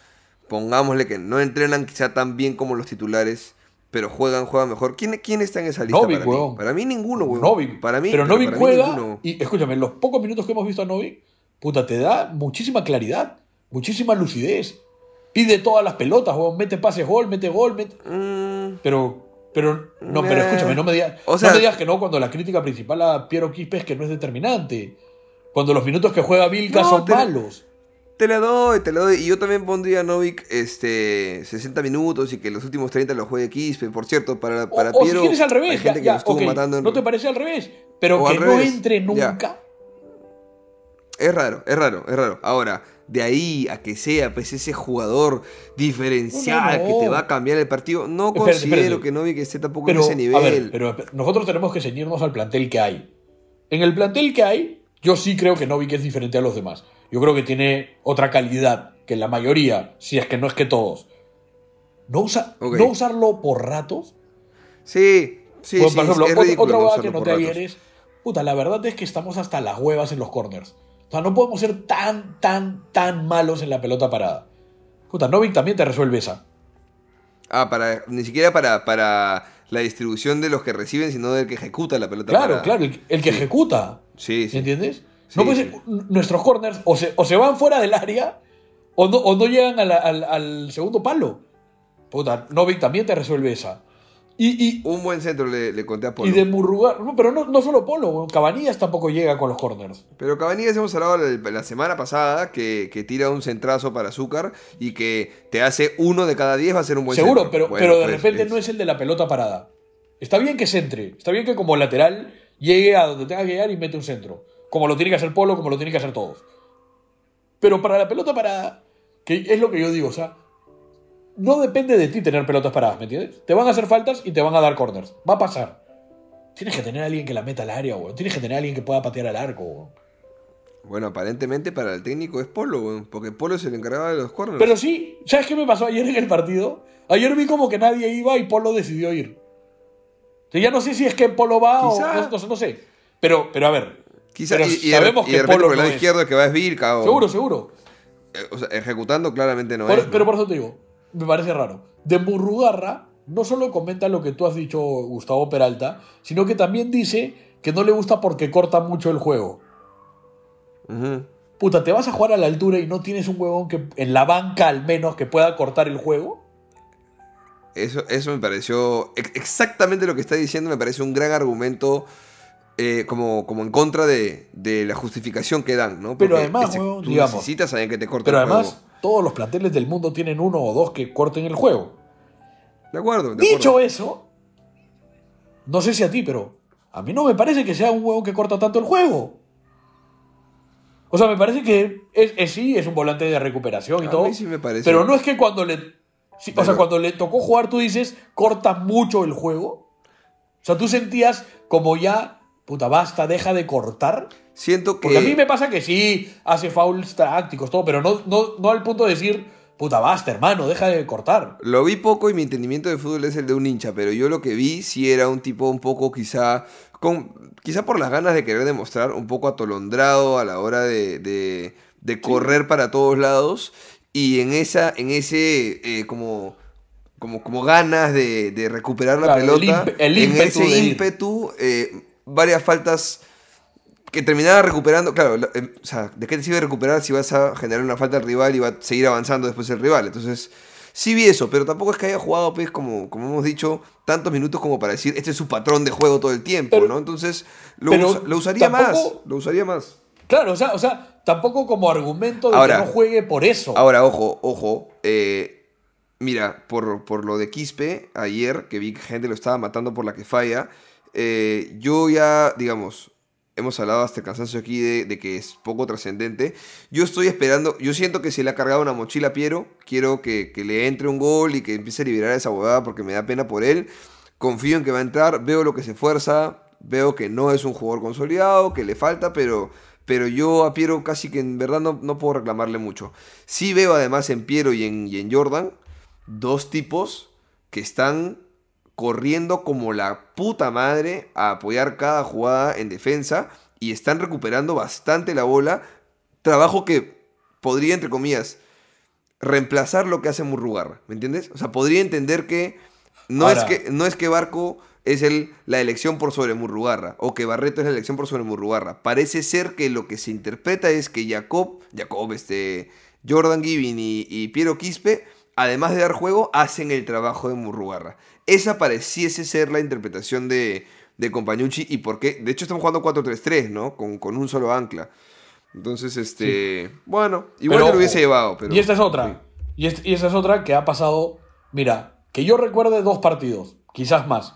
pongámosle que no entrenan quizá tan bien como los titulares, pero juegan, juegan mejor. ¿Quién, quién está en esa lista? Novik, para, mí? para mí ninguno, weón. Novik. Para mí, pero Novik para mí juega y escúchame, los pocos minutos que hemos visto a Novik, puta, te da muchísima claridad, muchísima lucidez. Pide todas las pelotas, weón, mete pases, gol, mete gol, mete... Mm, Pero, pero, no, pero escúchame, no me, digas, O sea- no me digas que no cuando la crítica principal a Piero Quispe es que no es determinante. Cuando los minutos que juega Vilca No, son te- malos. Te la doy, te la doy. Y yo también pondría a Novik este, 60 minutos y que los últimos 30 los juegue Quispe. Por cierto, para, O, para o si Piero. quieres al hay revés, ya, gente que ya, lo estuvo matando en- ¿no te parece al revés? Pero O que no revés, entre ya. nunca. Es raro, es raro, es raro. Ahora, de ahí a que sea pues ese jugador diferencial No, no, no. que te va a cambiar el partido, no Espérate, considero espérate. que Novik esté tampoco Pero, en ese a nivel. ver, pero nosotros tenemos que ceñirnos al plantel que hay. En el plantel que hay, yo sí creo que Novik es diferente a los demás. Yo creo que tiene otra calidad que la mayoría, si es que no es que todos. No, usa, Ok. no usarlo por ratos. Sí, sí, Bueno, sí. por ejemplo, otra- otra no hueá que por noté ratos. ayer es, puta, la verdad es que estamos hasta las huevas en los corners. O sea, no podemos ser tan, tan, tan malos en la pelota parada. Puta, Novik también te resuelve esa. Ah, para, ni siquiera para, para la distribución de los que reciben, sino del que ejecuta la pelota. Claro, parada. claro, el, el que ejecuta. Sí, sí. ¿Entiendes? Sí, no puede sí. ser- nuestros corners o se, o se van fuera del área o no, o no llegan a la- al, al segundo palo. Puta, Novik también te resuelve esa. Y, y, Un buen centro le, le conté a Polo. y de Murrugar, no, pero no, no solo Polo, Cabanillas tampoco llega con los corners. Pero Cabanillas hemos hablado la, la semana pasada que, que tira un centrazo para Azúcar y que te hace uno de cada diez va a ser un buen Seguro, centro. pero, Bueno, pero de pues, repente es- no es el de la pelota parada. Está bien que centre, está bien que como lateral llegue a donde tenga que llegar y mete un centro. Como lo tiene que hacer Polo, como lo tiene que hacer todos. Pero para la pelota parada, que es lo que yo digo, o sea, no depende de ti tener pelotas paradas, ¿me entiendes? Te van a hacer faltas y te van a dar corners. Va a pasar. Tienes que tener a alguien que la meta al área, weón. Tienes que tener a alguien que pueda patear al arco, weón. Bueno, aparentemente para el técnico es Polo, weón, porque Polo se le encargaba de los corners. Pero sí, ¿sabes qué me pasó ayer en el partido? Ayer vi como que nadie iba y Polo decidió ir. O sea, ya no sé si es que Polo va Quizá. o no, no sé. Pero, pero a ver. Quizá, pero y, y de, sabemos y que de repente Polo por el no lado es. izquierdo que va es Vilca o, Seguro, seguro. eh, o sea, ejecutando claramente no Por- es. ¿no? pero por eso te digo, me parece raro. De Murrugarra no solo comenta lo que tú has dicho, Gustavo Peralta, sino que también dice que no le gusta porque corta mucho el juego. Puta, ¿te vas a jugar a la altura y no tienes un huevón que en la banca al menos que pueda cortar el juego? Eso, eso me pareció ex- exactamente lo que está diciendo, me parece un gran argumento eh, como, como en contra de, de la justificación que dan, ¿no? Pero además, weón, tú digamos, necesitas a alguien que te corte Pero el además, juego. todos los planteles del mundo tienen uno o dos que corten el juego. De acuerdo, de Dicho acuerdo. eso, no sé si a ti, pero a mí no me parece que sea un huevo que corta tanto el juego. O sea, me parece que es, es- sí, es un volante de recuperación y A todo. mí sí me parece. Pero no es que cuando le. sí, o sea, cuando le tocó jugar, tú dices, corta mucho el juego. O sea, tú sentías como ya, puta, basta, deja de cortar. Siento que... Porque a mí me pasa que sí, hace fouls tácticos, todo, pero no, no, no al punto de decir, puta, basta, hermano, deja de cortar. Lo vi poco y mi entendimiento de fútbol es el de un hincha, pero yo lo que vi sí era un tipo un poco quizá, con, quizá por las ganas de querer demostrar, un poco atolondrado a la hora de, de- de correr para todos lados y en, esa, en ese eh, como, como, como ganas de, de recuperar la Claro, pelota, el en ímpetu ese de ir. ímpetu, eh, varias faltas que terminaba recuperando, claro, la- eh, o sea, ¿de qué te sirve recuperar si vas a generar una falta al rival y va a seguir avanzando después el rival? Entonces, sí vi eso, pero tampoco es que haya jugado, pues, como, como hemos dicho, tantos minutos como para decir, este es su patrón de juego todo el tiempo, Pero- ¿no? Entonces, lo, lo usaría más, lo usaría más. Claro, o sea, o sea tampoco como argumento de Ahora- que no juegue por eso. Ahora, ojo, ojo, eh, mira, por, por lo de Quispe, ayer, que vi que gente lo estaba matando por la que falla, eh, yo ya, digamos, hemos hablado hasta el cansancio aquí de, que es poco trascendente. Yo estoy esperando, yo siento que se le ha cargado una mochila a Piero, quiero que, que le entre un gol y que empiece a liberar esa huevada porque me da pena por él. Confío en que va a entrar, veo lo que se esfuerza, veo que no es un jugador consolidado, que le falta, pero, pero yo a Piero casi que en verdad no, no puedo reclamarle mucho. Sí veo además en Piero y en, y en Jordan dos tipos que están corriendo como la puta madre a apoyar cada jugada en defensa y están recuperando bastante la bola. Trabajo que podría, entre comillas, reemplazar lo que hace Murrugarra, ¿me entiendes? O sea, podría entender que no, Ahora- es, que no es que Barco es el, la elección por sobre Murrugarra o que Barreto es la elección por sobre Murrugarra. Parece ser que lo que se interpreta es que Jacob, Jacob, este, Jordan Giving y, y Piero Quispe, además de dar juego, hacen el trabajo de Murrugarra. Esa pareciese ser la interpretación de, de Compañucci y por qué. De hecho, estamos jugando 4-3-3, ¿no? Con, con un solo ancla. Entonces, este. Bueno, igual Pero te lo hubiese llevado, pero. Y esta es otra. Y, es- y esta es otra que ha pasado. Mira, que yo recuerde dos partidos, quizás más.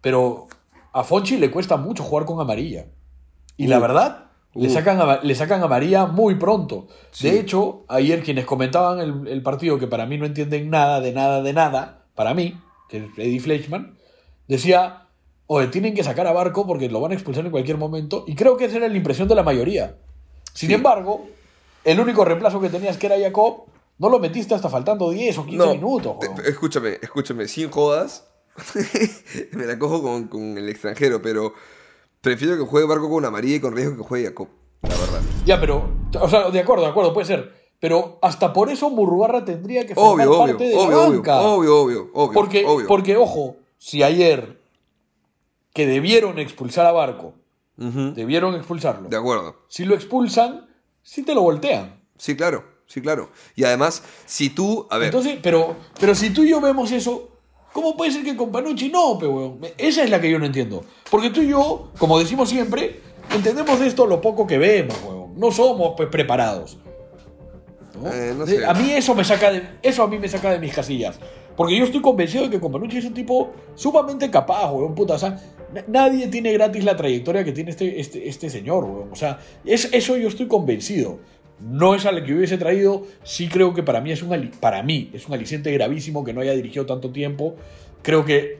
Pero a Fonchi le cuesta mucho jugar con amarilla. Y la Uh, verdad, le, sacan, ama- le sacan amarilla muy pronto. Sí. De hecho, ayer quienes comentaban el, el partido, que para mí no entienden nada, de nada, de nada, para mí, que es Eddie Fleischman, decía, oye, tienen que sacar a Barco porque lo van a expulsar en cualquier momento. Y creo que esa era la impresión de la mayoría. Sin Sí. embargo, el único reemplazo que tenías, que era Jacob, no lo metiste hasta faltando 10 o 15 No, minutos. te- escúchame, escúchame, sin jodas. me la cojo con, con el extranjero, pero prefiero que juegue Barco con amarilla y con riesgo que juegue Jacob, la verdad. Ya, pero, o sea, de acuerdo, de acuerdo, puede ser. Pero hasta por eso Murrugarra tendría que formar Obvio, obvio, parte de obvio, la banca. obvio, obvio, obvio, porque, porque, ojo, si ayer que debieron expulsar a Barco, debieron expulsarlo. De acuerdo. Si lo expulsan, sí te lo voltean. Sí, claro, sí, claro. Y además, si tú, a ver, Entonces, pero, pero si tú y yo vemos eso, ¿cómo puede ser que con Panucci no, pe, weón? Esa es la que yo no entiendo. Porque tú y yo, como decimos siempre, entendemos de esto lo poco que vemos, weón. No somos pues, preparados. ¿No? Eh, no De- sé. A mí eso me saca de, eso a mí me saca de mis casillas. Porque yo estoy convencido de que Companucci es un tipo sumamente capaz, weón, puta. O sea, nadie tiene gratis la trayectoria que tiene este, este, este señor, weón. O sea, es, eso yo estoy convencido. No es al que hubiese traído. Sí creo que para mí es un, para mí es un aliciente gravísimo que no haya dirigido tanto tiempo. Creo que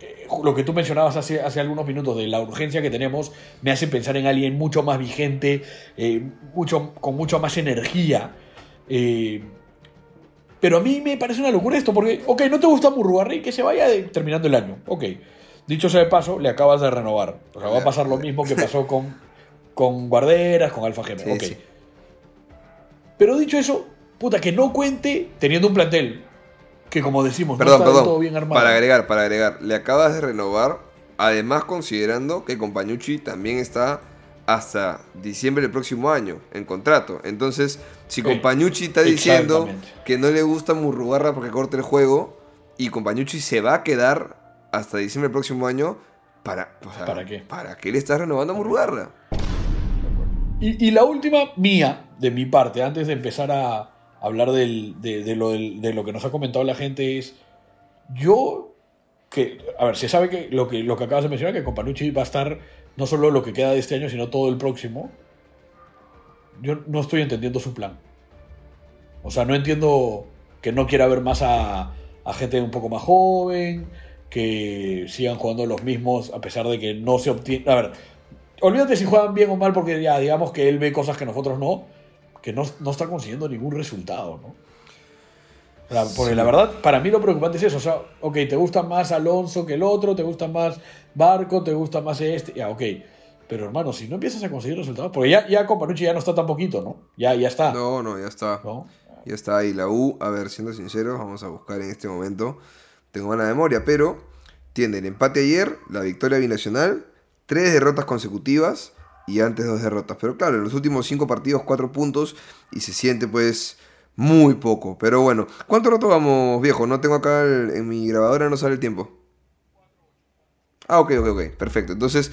eh, lo que tú mencionabas hace, hace algunos minutos de la urgencia que tenemos me hace pensar en alguien mucho más vigente, eh, mucho, con mucho más energía. Eh, pero a mí me parece una locura esto, porque, ok, no te gusta Murrugarri, que se vaya de- terminando el año. Ok. Dicho sea de paso, le acabas de renovar. O sea, va a pasar lo mismo que pasó con, con Guarderas, con Alfa Geme. Sí, ok. sí. Pero dicho eso, puta, que no cuente teniendo un plantel que, como decimos, perdón, no está perdón. todo bien armado. Para agregar, para agregar, le acabas de renovar, además considerando que Compañucci también está hasta diciembre del próximo año en contrato. Entonces, si Compañucci está diciendo que no le gusta Murrugarra porque corte el juego y Compañucci se va a quedar hasta diciembre del próximo año, ¿para, o sea, ¿Para qué? ¿Para qué le estás renovando a Murrugarra? Y, y la última mía, de mi parte, antes de empezar a hablar del- de, de lo, de lo que nos ha comentado la gente, es yo, que, a ver, se sabe que lo que, lo que acabas de mencionar, que Companucci va a estar no solo lo que queda de este año, sino todo el próximo. Yo no estoy entendiendo su plan. O sea, no entiendo que no quiera ver más a, a gente un poco más joven, que sigan jugando los mismos, a pesar de que no se obtiene. A ver, olvídate si juegan bien o mal, porque ya digamos que él ve cosas que nosotros no, que no, no está consiguiendo ningún resultado, ¿no? Porque la verdad, para mí lo preocupante es eso. O sea, ok, te gusta más Alonso que el otro, te gusta más Barco, te gusta más este, ya, ok. Pero hermano, si no empiezas a conseguir resultados, porque ya, ya Companucci ya no está tan poquito, ¿no? Ya, ya está. No, no, ya está. ¿no? Ya está ahí la U. A ver, siendo sinceros, vamos a buscar en este momento. Tengo mala memoria, pero tiene el empate ayer, la victoria binacional, tres derrotas consecutivas y antes dos derrotas. Pero claro, en los últimos cinco partidos, cuatro puntos y se siente pues muy poco. Pero bueno, ¿cuánto rato vamos, viejo? No tengo acá en mi grabadora, no sale el tiempo. Ah, ok, ok, ok, perfecto. Entonces,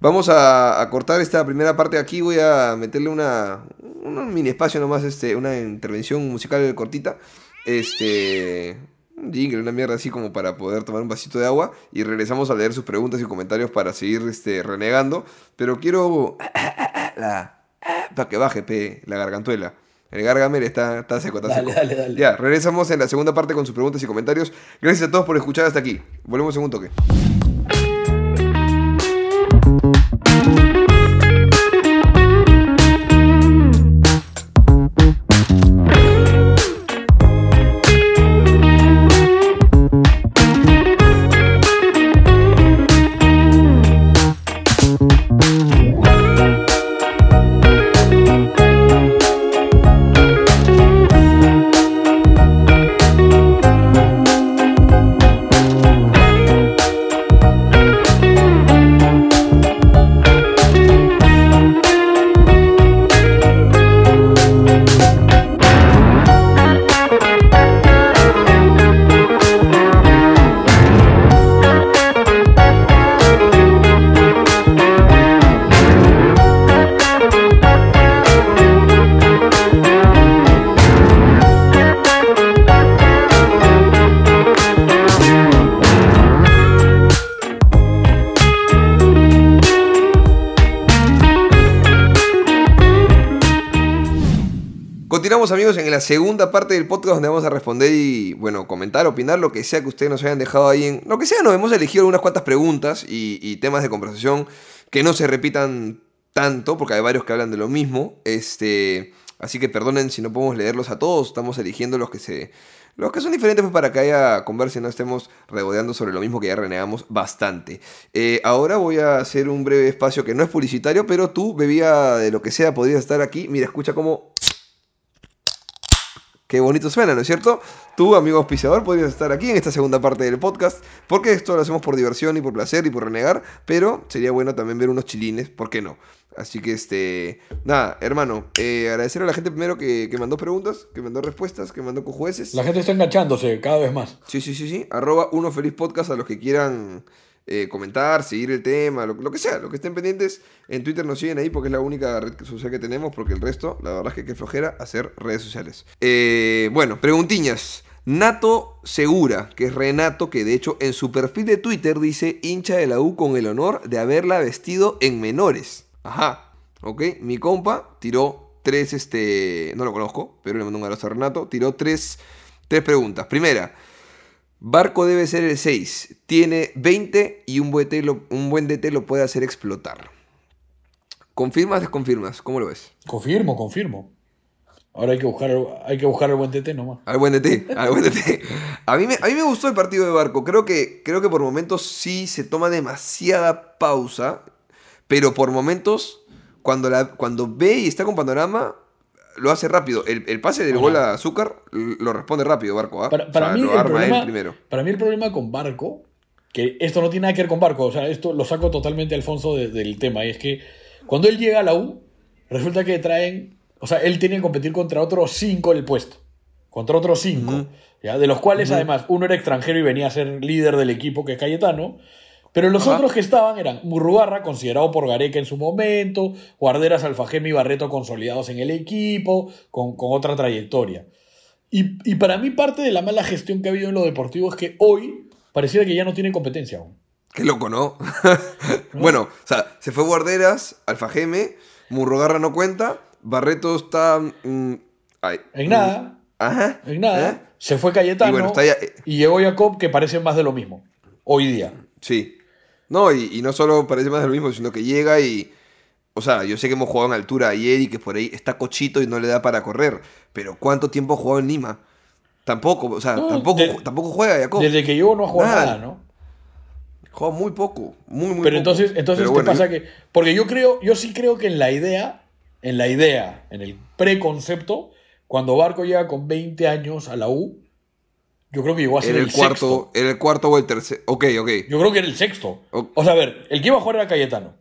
vamos a, cortar esta primera parte aquí. Voy a meterle una, un mini espacio nomás, este, una intervención musical cortita. Este, un jingle, una mierda así como para poder tomar un vasito de agua. Y regresamos a leer sus preguntas y comentarios para seguir este, renegando. Pero quiero la, para que baje pe, la gargantuela. El Gargamel está, está seco, está Dale, seco. dale, dale. Ya, regresamos en la segunda parte con sus preguntas y comentarios. Gracias a todos por escuchar hasta aquí. Volvemos en un toque. Amigos en la segunda parte del podcast donde vamos a responder y, bueno, comentar, opinar, lo que sea que ustedes nos hayan dejado ahí en... Lo que sea, nos hemos elegido unas cuantas preguntas y, y temas de conversación que no se repitan tanto, porque hay varios que hablan de lo mismo. Este, así que perdonen si no podemos leerlos a todos, estamos eligiendo los que se... Los que son diferentes pues, para que haya conversa y no estemos regodeando sobre lo mismo que ya renegamos bastante. Eh, ahora voy a hacer un breve espacio que no es publicitario, pero tú, bebía de lo que sea, podrías estar aquí. Mira, escucha cómo Qué bonito suena, ¿no es cierto? Tú, amigo auspiciador, podrías estar aquí en esta segunda parte del podcast, porque esto lo hacemos por diversión y por placer y por renegar, pero sería bueno también ver unos chilines, ¿por qué no? Así que, este, nada, hermano, eh, agradecer a la gente primero que, que mandó preguntas, que mandó respuestas, que mandó cojueces. La gente está enganchándose cada vez más. Sí, sí, sí, sí. Arroba uno feliz podcast a los que quieran eh, comentar, seguir el tema, lo, que sea, lo que estén pendientes. En Twitter nos siguen ahí porque es la única red social que tenemos, porque el resto, la verdad es que qué flojera hacer redes sociales. Eh, bueno, preguntiñas. Nato Segura, que es Renato, que de hecho en su perfil de Twitter dice hincha de la U con el honor de haberla vestido en menores. Ajá, ok. Mi compa tiró tres, este, no lo conozco, pero le mando un abrazo a Renato, tiró tres, tres preguntas. Primera, Barco debe ser el 6, tiene 20 y un buen, DT lo, un buen DT lo puede hacer explotar. ¿Confirmas o desconfirmas? ¿Cómo lo ves? Confirmo, confirmo. Ahora hay que buscar, hay que buscar el buen TT nomás. Al buen DT, al buen DT. A mí, me, a mí me gustó el partido de Barco. Creo que, creo que por momentos sí se toma demasiada pausa, pero por momentos, cuando, la, cuando ve y está con panorama, lo hace rápido. El, el pase del gol a Azúcar lo responde rápido, Barco. ¿ah? Para, para O sea, mí lo el arma problema, él primero. para mí el problema con Barco, que esto no tiene nada que ver con Barco, o sea, esto lo saco totalmente Alfonso de- del tema, y es que cuando él llega a la U, resulta que traen, o sea, él tiene que competir contra otros cinco en el puesto, contra otros cinco. ¿ya? de los cuales además uno era extranjero y venía a ser líder del equipo, que es Cayetano, pero los Ajá. otros que estaban eran Murrugarra, considerado por Gareca en su momento, Guarderas, Alfajeme y Barreto consolidados en el equipo, con, con otra trayectoria. Y, y para mí parte de la mala gestión que ha habido en lo deportivo es que hoy pareciera que ya no tienen competencia aún. Qué loco, ¿no? bueno, o sea, se fue Guarderas, Alfa Geme, Murrogarra no cuenta, Barreto está. mm, ay, En nada, Ajá. en nada. ¿eh? Se fue Cayetano Y bueno, está ya- y llegó Jacob que parece más de lo mismo. Hoy día. Sí. No, y, y no solo parece más de lo mismo, sino que llega y. O sea, yo sé que hemos jugado en altura ayer y que por ahí está cochito y no le da para correr. Pero ¿cuánto tiempo ha jugado en Lima? Tampoco, o sea, No, tampoco, de- tampoco juega Jacob. Desde que llegó no ha jugado Nada. nada, ¿no? Juega muy poco, muy, muy Pero poco. entonces, entonces Pero ¿qué bueno, pasa? yo- Que, porque yo creo, yo sí creo que en la idea, en la idea, en el preconcepto, cuando Barco llega con 20 años a la U, yo creo que llegó a ser Era el, el cuarto, sexto. era el cuarto o el tercer. Ok, ok. Yo creo que era el sexto. O- O sea, a ver, el que iba a jugar era Cayetano.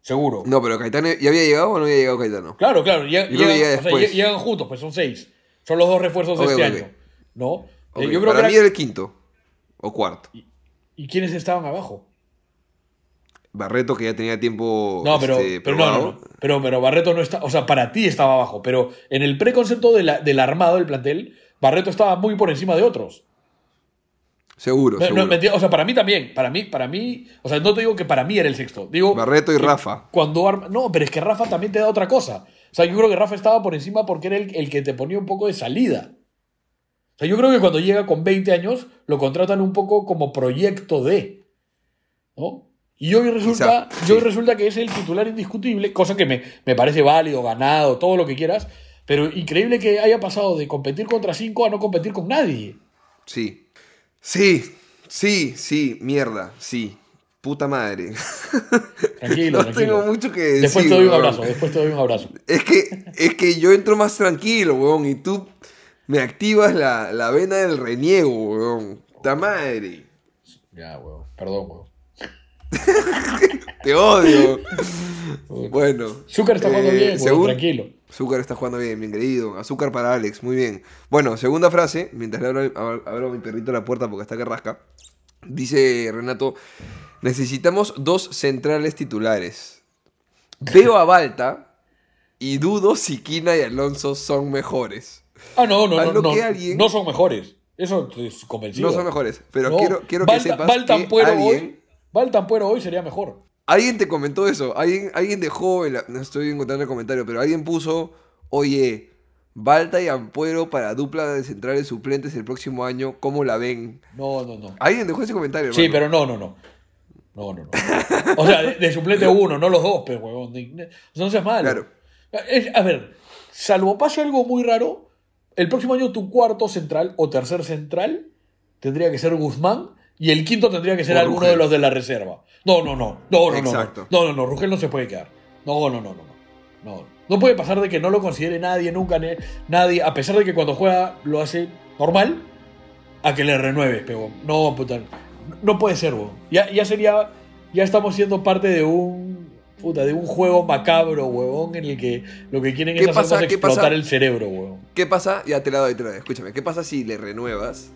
Seguro. No, pero Caetano, ¿ya había llegado o no había llegado Caetano? Claro, claro. llegan, llega o sea, llegan juntos, pues son seis. Son los dos refuerzos de este año. ¿No? Eh, yo creo Para que mí era- el quinto o cuarto. ¿Y quiénes estaban abajo? Barreto, que ya tenía tiempo. No, pero, este, pero no, no. Pero, pero Barreto no está. O sea, para ti estaba abajo. Pero en el preconcepto de la- del armado del plantel, Barreto estaba muy por encima de otros. Seguro, o sea, para mí también. Para mí, para mí. O sea, no te digo que para mí era el sexto. Digo. Barreto y Rafa. Cuando arma- No, pero es que Rafa también te da otra cosa. O sea, yo creo que Rafa estaba por encima porque era el, el que te ponía un poco de salida. O sea, yo creo que cuando llega con 20 años, lo contratan un poco como proyecto de. ¿No? Y hoy resulta, Quizá, y hoy resulta que es el titular indiscutible, cosa que me, me parece válido, ganado, todo lo que quieras. Pero increíble que haya pasado de competir contra cinco a no competir con nadie. Sí. Sí, sí, sí, mierda, sí. Puta madre. Tranquilo, no tranquilo. tengo mucho que decir. Después te doy un weón. abrazo, después te doy un abrazo. Es que, es que yo entro más tranquilo, weón, y tú me activas la, la vena del reniego, weón. Puta madre. Ya, weón. Perdón, weón. Te odio. bueno. Zúcar está jugando eh, bien, weón, tranquilo. Azúcar está jugando bien, bien querido. Azúcar para Alex, muy bien. Bueno, segunda frase, mientras le abro, ab- abro a mi perrito la puerta porque está que rasca. Dice Renato, necesitamos dos centrales titulares. Veo a Balta y dudo si Quina y Alonso son mejores. Ah, no, no, A no. No, que alguien- no son mejores. Eso es convencido. No son mejores, pero No, quiero, quiero que Val- sepas Val que Tampuero alguien, hoy, hoy sería mejor. Alguien te comentó eso. Alguien, alguien dejó, en la- no estoy encontrando el comentario, pero alguien puso, oye, Balta y Ampuero para dupla de centrales suplentes el próximo año. ¿Cómo la ven? No, no, no. Alguien dejó ese comentario. Sí, hermano. pero no, no, no. No, no, no. O sea, de, de suplente uno, no los dos, pero huevón. De- No seas malo. Claro. Es- a ver, salvo pase algo muy raro, el próximo año tu cuarto central o tercer central tendría que ser Guzmán y el quinto tendría que ser alguno Rugel. de los de la reserva. No, no, no. No, no, no. Exacto. No, no, no. Rugel no se puede quedar. No, no, no, no. No, no. No puede pasar de que no lo considere nadie, nunca nadie, a pesar de que cuando juega lo hace normal, a que le renueves, pero no, puta, no puede ser, weón. Ya, ya sería, ya estamos siendo parte de un, puta, de un juego macabro, huevón, en el que lo que quieren ¿Qué es explotar pasa? el cerebro, huevón. ¿Qué pasa? Ya te la doy, te la doy. Escúchame. ¿Qué pasa si le renuevas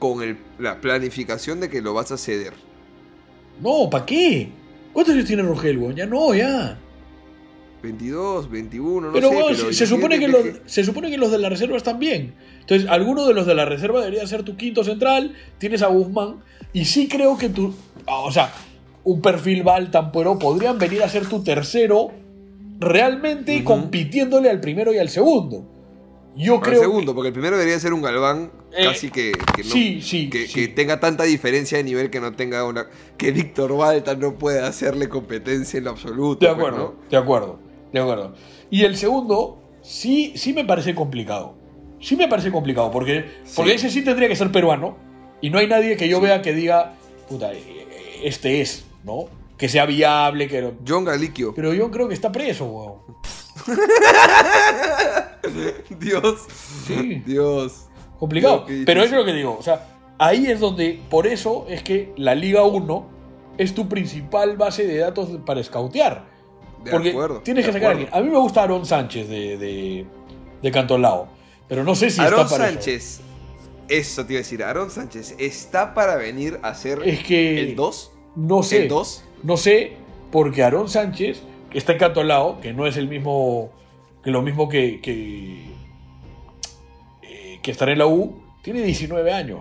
con el- la planificación de que lo vas a ceder? No, ¿para qué? ¿Cuántos años tiene Rogel, weón? Ya no, ya. 22, 21, no pero, sé. weón, pero se, se supone que los, se supone que los de la reserva están bien. Entonces, alguno de los de la reserva debería ser tu quinto central. Tienes a Guzmán. Y sí creo que tu. O sea, un perfil Baltampuero podrían venir a ser tu tercero. Realmente Ujú. compitiéndole al primero y al segundo. Yo creo. segundo, porque el primero debería ser un Galván Eh, casi que, que no, sí, sí, que, sí. que tenga tanta diferencia de nivel que no tenga una que Víctor Balta no pueda hacerle competencia en lo absoluto. De pues, acuerdo, ¿no? de acuerdo, de acuerdo. Y el segundo, sí, sí me parece complicado. Sí me parece complicado, porque, porque ese sí tendría que ser peruano. Y no hay nadie que yo vea que diga, puta, eh, este es, ¿no? Que sea viable, que... John Galiquio. Pero yo creo que está preso, weón. Dios. Sí. Dios. Complicado. Dios, Pero eso es lo que digo. O sea, ahí es donde, por eso es que la Liga 1 es tu principal base de datos para escautear. De Porque acuerdo, tienes que sacar a alguien. A mí me gusta Aaron Sánchez de, de, de Cantolao. Pero no sé si Aarón está para eso. Sánchez. Eso te iba a decir. Aarón Sánchez está para venir a ser Es que- el 2. No sé. ¿El 2? No sé, porque Aarón Sánchez, que está en Cantolao, que no es el mismo. que lo mismo que. que, eh, que estar en la U, tiene 19 años.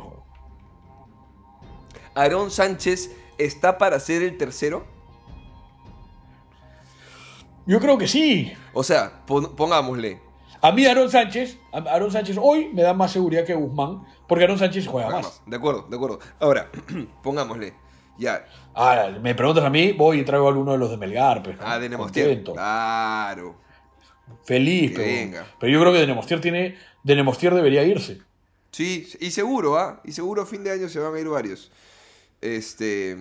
Aarón Sánchez está para ser el tercero. Yo creo que sí. O sea, pon- pongámosle. A mí Aaron Sánchez, Aaron Sánchez hoy me da más seguridad que Guzmán, porque Aaron Sánchez juega más. De acuerdo, de acuerdo. Ahora, pongámosle. Ya. Ahora, me preguntas a mí, voy y traigo a alguno de los de Melgar. Pues. Ah, de Nemostier. Claro. Feliz, pero, venga. pero yo creo que de Nemostier tiene. De Nemostier debería irse. Sí, y seguro, ¿ah? Y seguro a fin de año se van a ir varios. Este.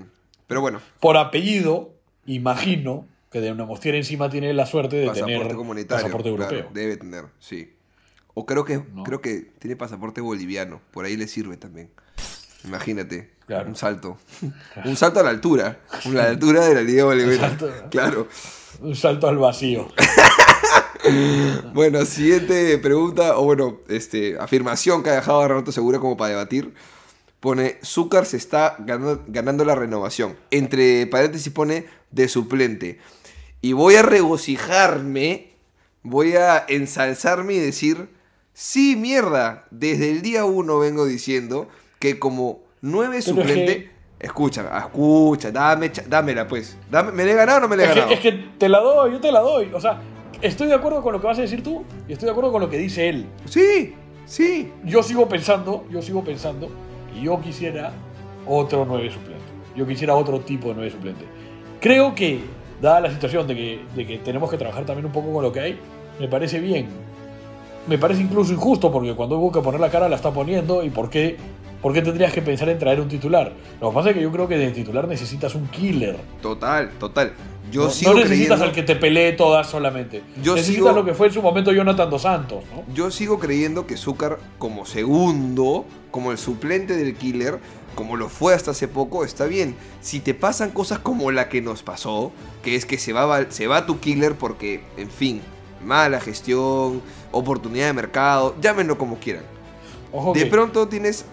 Pero bueno, Por apellido, imagino que de Nemostier encima tiene la suerte de pasaporte tener comunitario. pasaporte claro, europeo. debe tener, sí. O creo que, No. creo que tiene pasaporte boliviano. Por ahí le sirve también. Imagínate. Claro. Un salto. Un salto a la altura. A la altura de la Liga. Claro. Un salto al vacío. Bueno, siguiente pregunta, o bueno, este, afirmación que ha dejado Renato Segura como para debatir. Pone, Zúcar se está ganando, ganando la renovación. Entre paréntesis pone de suplente. Y voy a regocijarme, voy a ensalzarme y decir, sí, mierda, desde el día uno vengo diciendo que como nueve Pero es suplente... que- Escucha, escucha, dame, dámela pues. Dame, ¿Me le he ganado o no me le he Es ganado? que, es que te la doy, yo te la doy. O sea, estoy de acuerdo con lo que vas a decir tú y estoy de acuerdo con lo que dice él. Sí, sí. Yo sigo pensando, yo sigo pensando que yo quisiera otro nueve suplente. Yo quisiera otro tipo de nueve suplente. Creo que, dada la situación de que, de que tenemos que trabajar también un poco con lo que hay, me parece bien. Me parece incluso injusto porque cuando hubo que poner la cara la está poniendo y por qué, por qué tendrías que pensar en traer un titular. Lo que pasa es que yo creo que de titular necesitas un killer. Total, total. Yo no, sigo no necesitas creyendo, al que te pelee todas solamente. Yo necesitas sigo- lo que fue en su momento Jonathan Dos Santos, ¿no? yo sigo creyendo que Zúcar como segundo, como el suplente del killer, como lo fue hasta hace poco, está bien. Si te pasan cosas como la que nos pasó, que es que se va, se va tu killer porque, en fin, mala gestión, oportunidad de mercado, llámenlo como quieran. Ojo De que- pronto tienes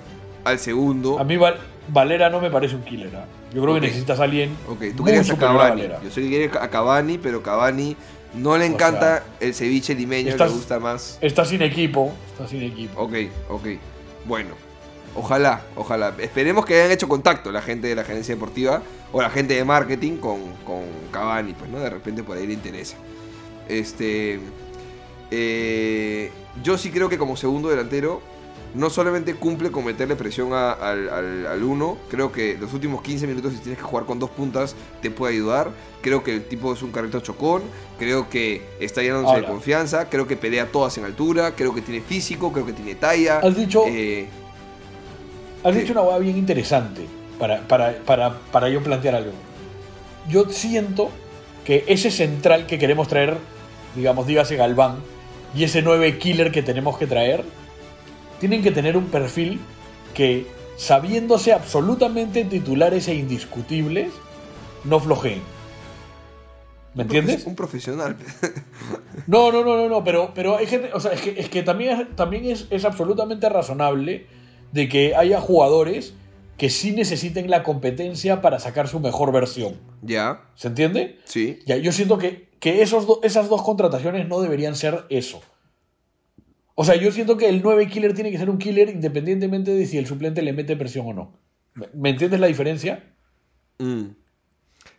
al segundo. A mí Val- Valera no me parece un killer. ¿ah? Yo creo que necesitas a alguien Ok, tú muy querías a Cavani. Yo sé que quieres a Cavani, pero Cavani no le O encanta el ceviche limeño, estás- le gusta más. Está sin equipo. Está sin equipo. Ok, ok. Bueno, ojalá, ojalá. Esperemos que hayan hecho contacto la gente de la agencia deportiva o la gente de marketing con, con Cavani, pues, ¿no? De repente por ahí le interesa. Este. eh, yo sí creo que como segundo delantero, no solamente cumple con meterle presión a- al, al, al uno, creo que los últimos 15 minutos si tienes que jugar con dos puntas te puede ayudar. Creo que el tipo es un carrito chocón, creo que está llenándose de confianza, creo que pelea todas en altura, creo que tiene físico, creo que tiene talla. Has dicho, eh, has sí. dicho una hueá bien interesante para, para, para, para yo plantear algo. Yo siento que ese central que queremos traer, digamos, dígase Galván, y ese 9 killer que tenemos que traer, tienen que tener un perfil que, sabiéndose absolutamente titulares e indiscutibles, no flojeen. ¿Me entiendes? Un profesional. No, no, no, no, no, pero, pero hay gente, o sea, es que, es que también, es- también es, es absolutamente razonable de que haya jugadores que sí necesiten la competencia para sacar su mejor versión. ya, ¿Se entiende? sí. Ya, yo siento que, que esos do- esas dos contrataciones no deberían ser eso. O sea, yo siento que el 9 killer tiene que ser un killer independientemente de si el suplente le mete presión o no. ¿Me, entiendes la diferencia? Mm.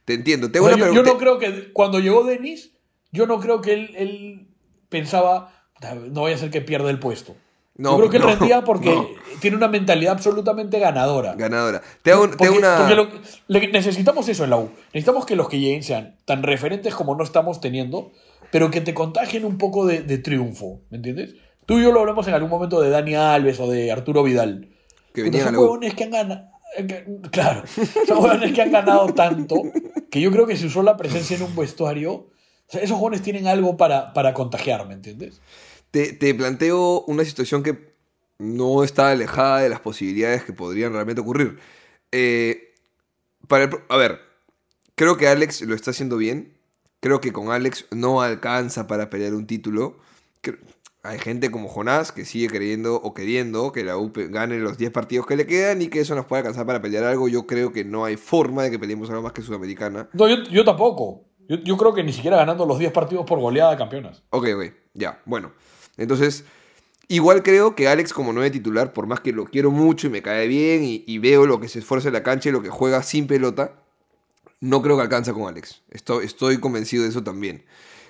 Te entiendo. O Tengo sea, una yo, yo no creo que cuando llegó Denis, yo no creo que él, él pensaba, "Puta, no vaya a ser que pierda el puesto. No, yo creo que él no, rendía porque no. tiene una mentalidad absolutamente ganadora. Ganadora. Te hago, te hago una. porque lo- le- necesitamos eso en la U. Necesitamos que los que lleguen sean tan referentes como no estamos teniendo, pero que te contagien un poco de, de triunfo. ¿Me entiendes? Tú y yo lo hablamos en algún momento de Dani Alves o de Arturo Vidal. Que venían son huevones que han ganado. Claro, son huevones que han ganado tanto que yo creo que si usó la presencia en un vestuario. O sea, esos jóvenes tienen algo para, para contagiar, ¿me entiendes? Te, te planteo una situación que no está alejada de las posibilidades que podrían realmente ocurrir. Eh, para el a ver, creo que Alex lo está haciendo bien. Creo que con Alex no alcanza para pelear un título. Cre- Hay gente como Jonás que sigue creyendo o queriendo que la UP gane los 10 partidos que le quedan y que eso nos pueda alcanzar para pelear algo. Yo creo que no hay forma de que peleemos algo más que Sudamericana. No, yo, yo tampoco. Yo, yo creo que ni siquiera ganando los 10 partidos por goleada campeonas. Ok, ok, ya, bueno. Entonces, igual creo que Alex como nueve titular, por más que lo quiero mucho y me cae bien y, y veo lo que se esfuerza en la cancha y lo que juega sin pelota, no creo que alcanza con Alex. Estoy, estoy convencido de eso también.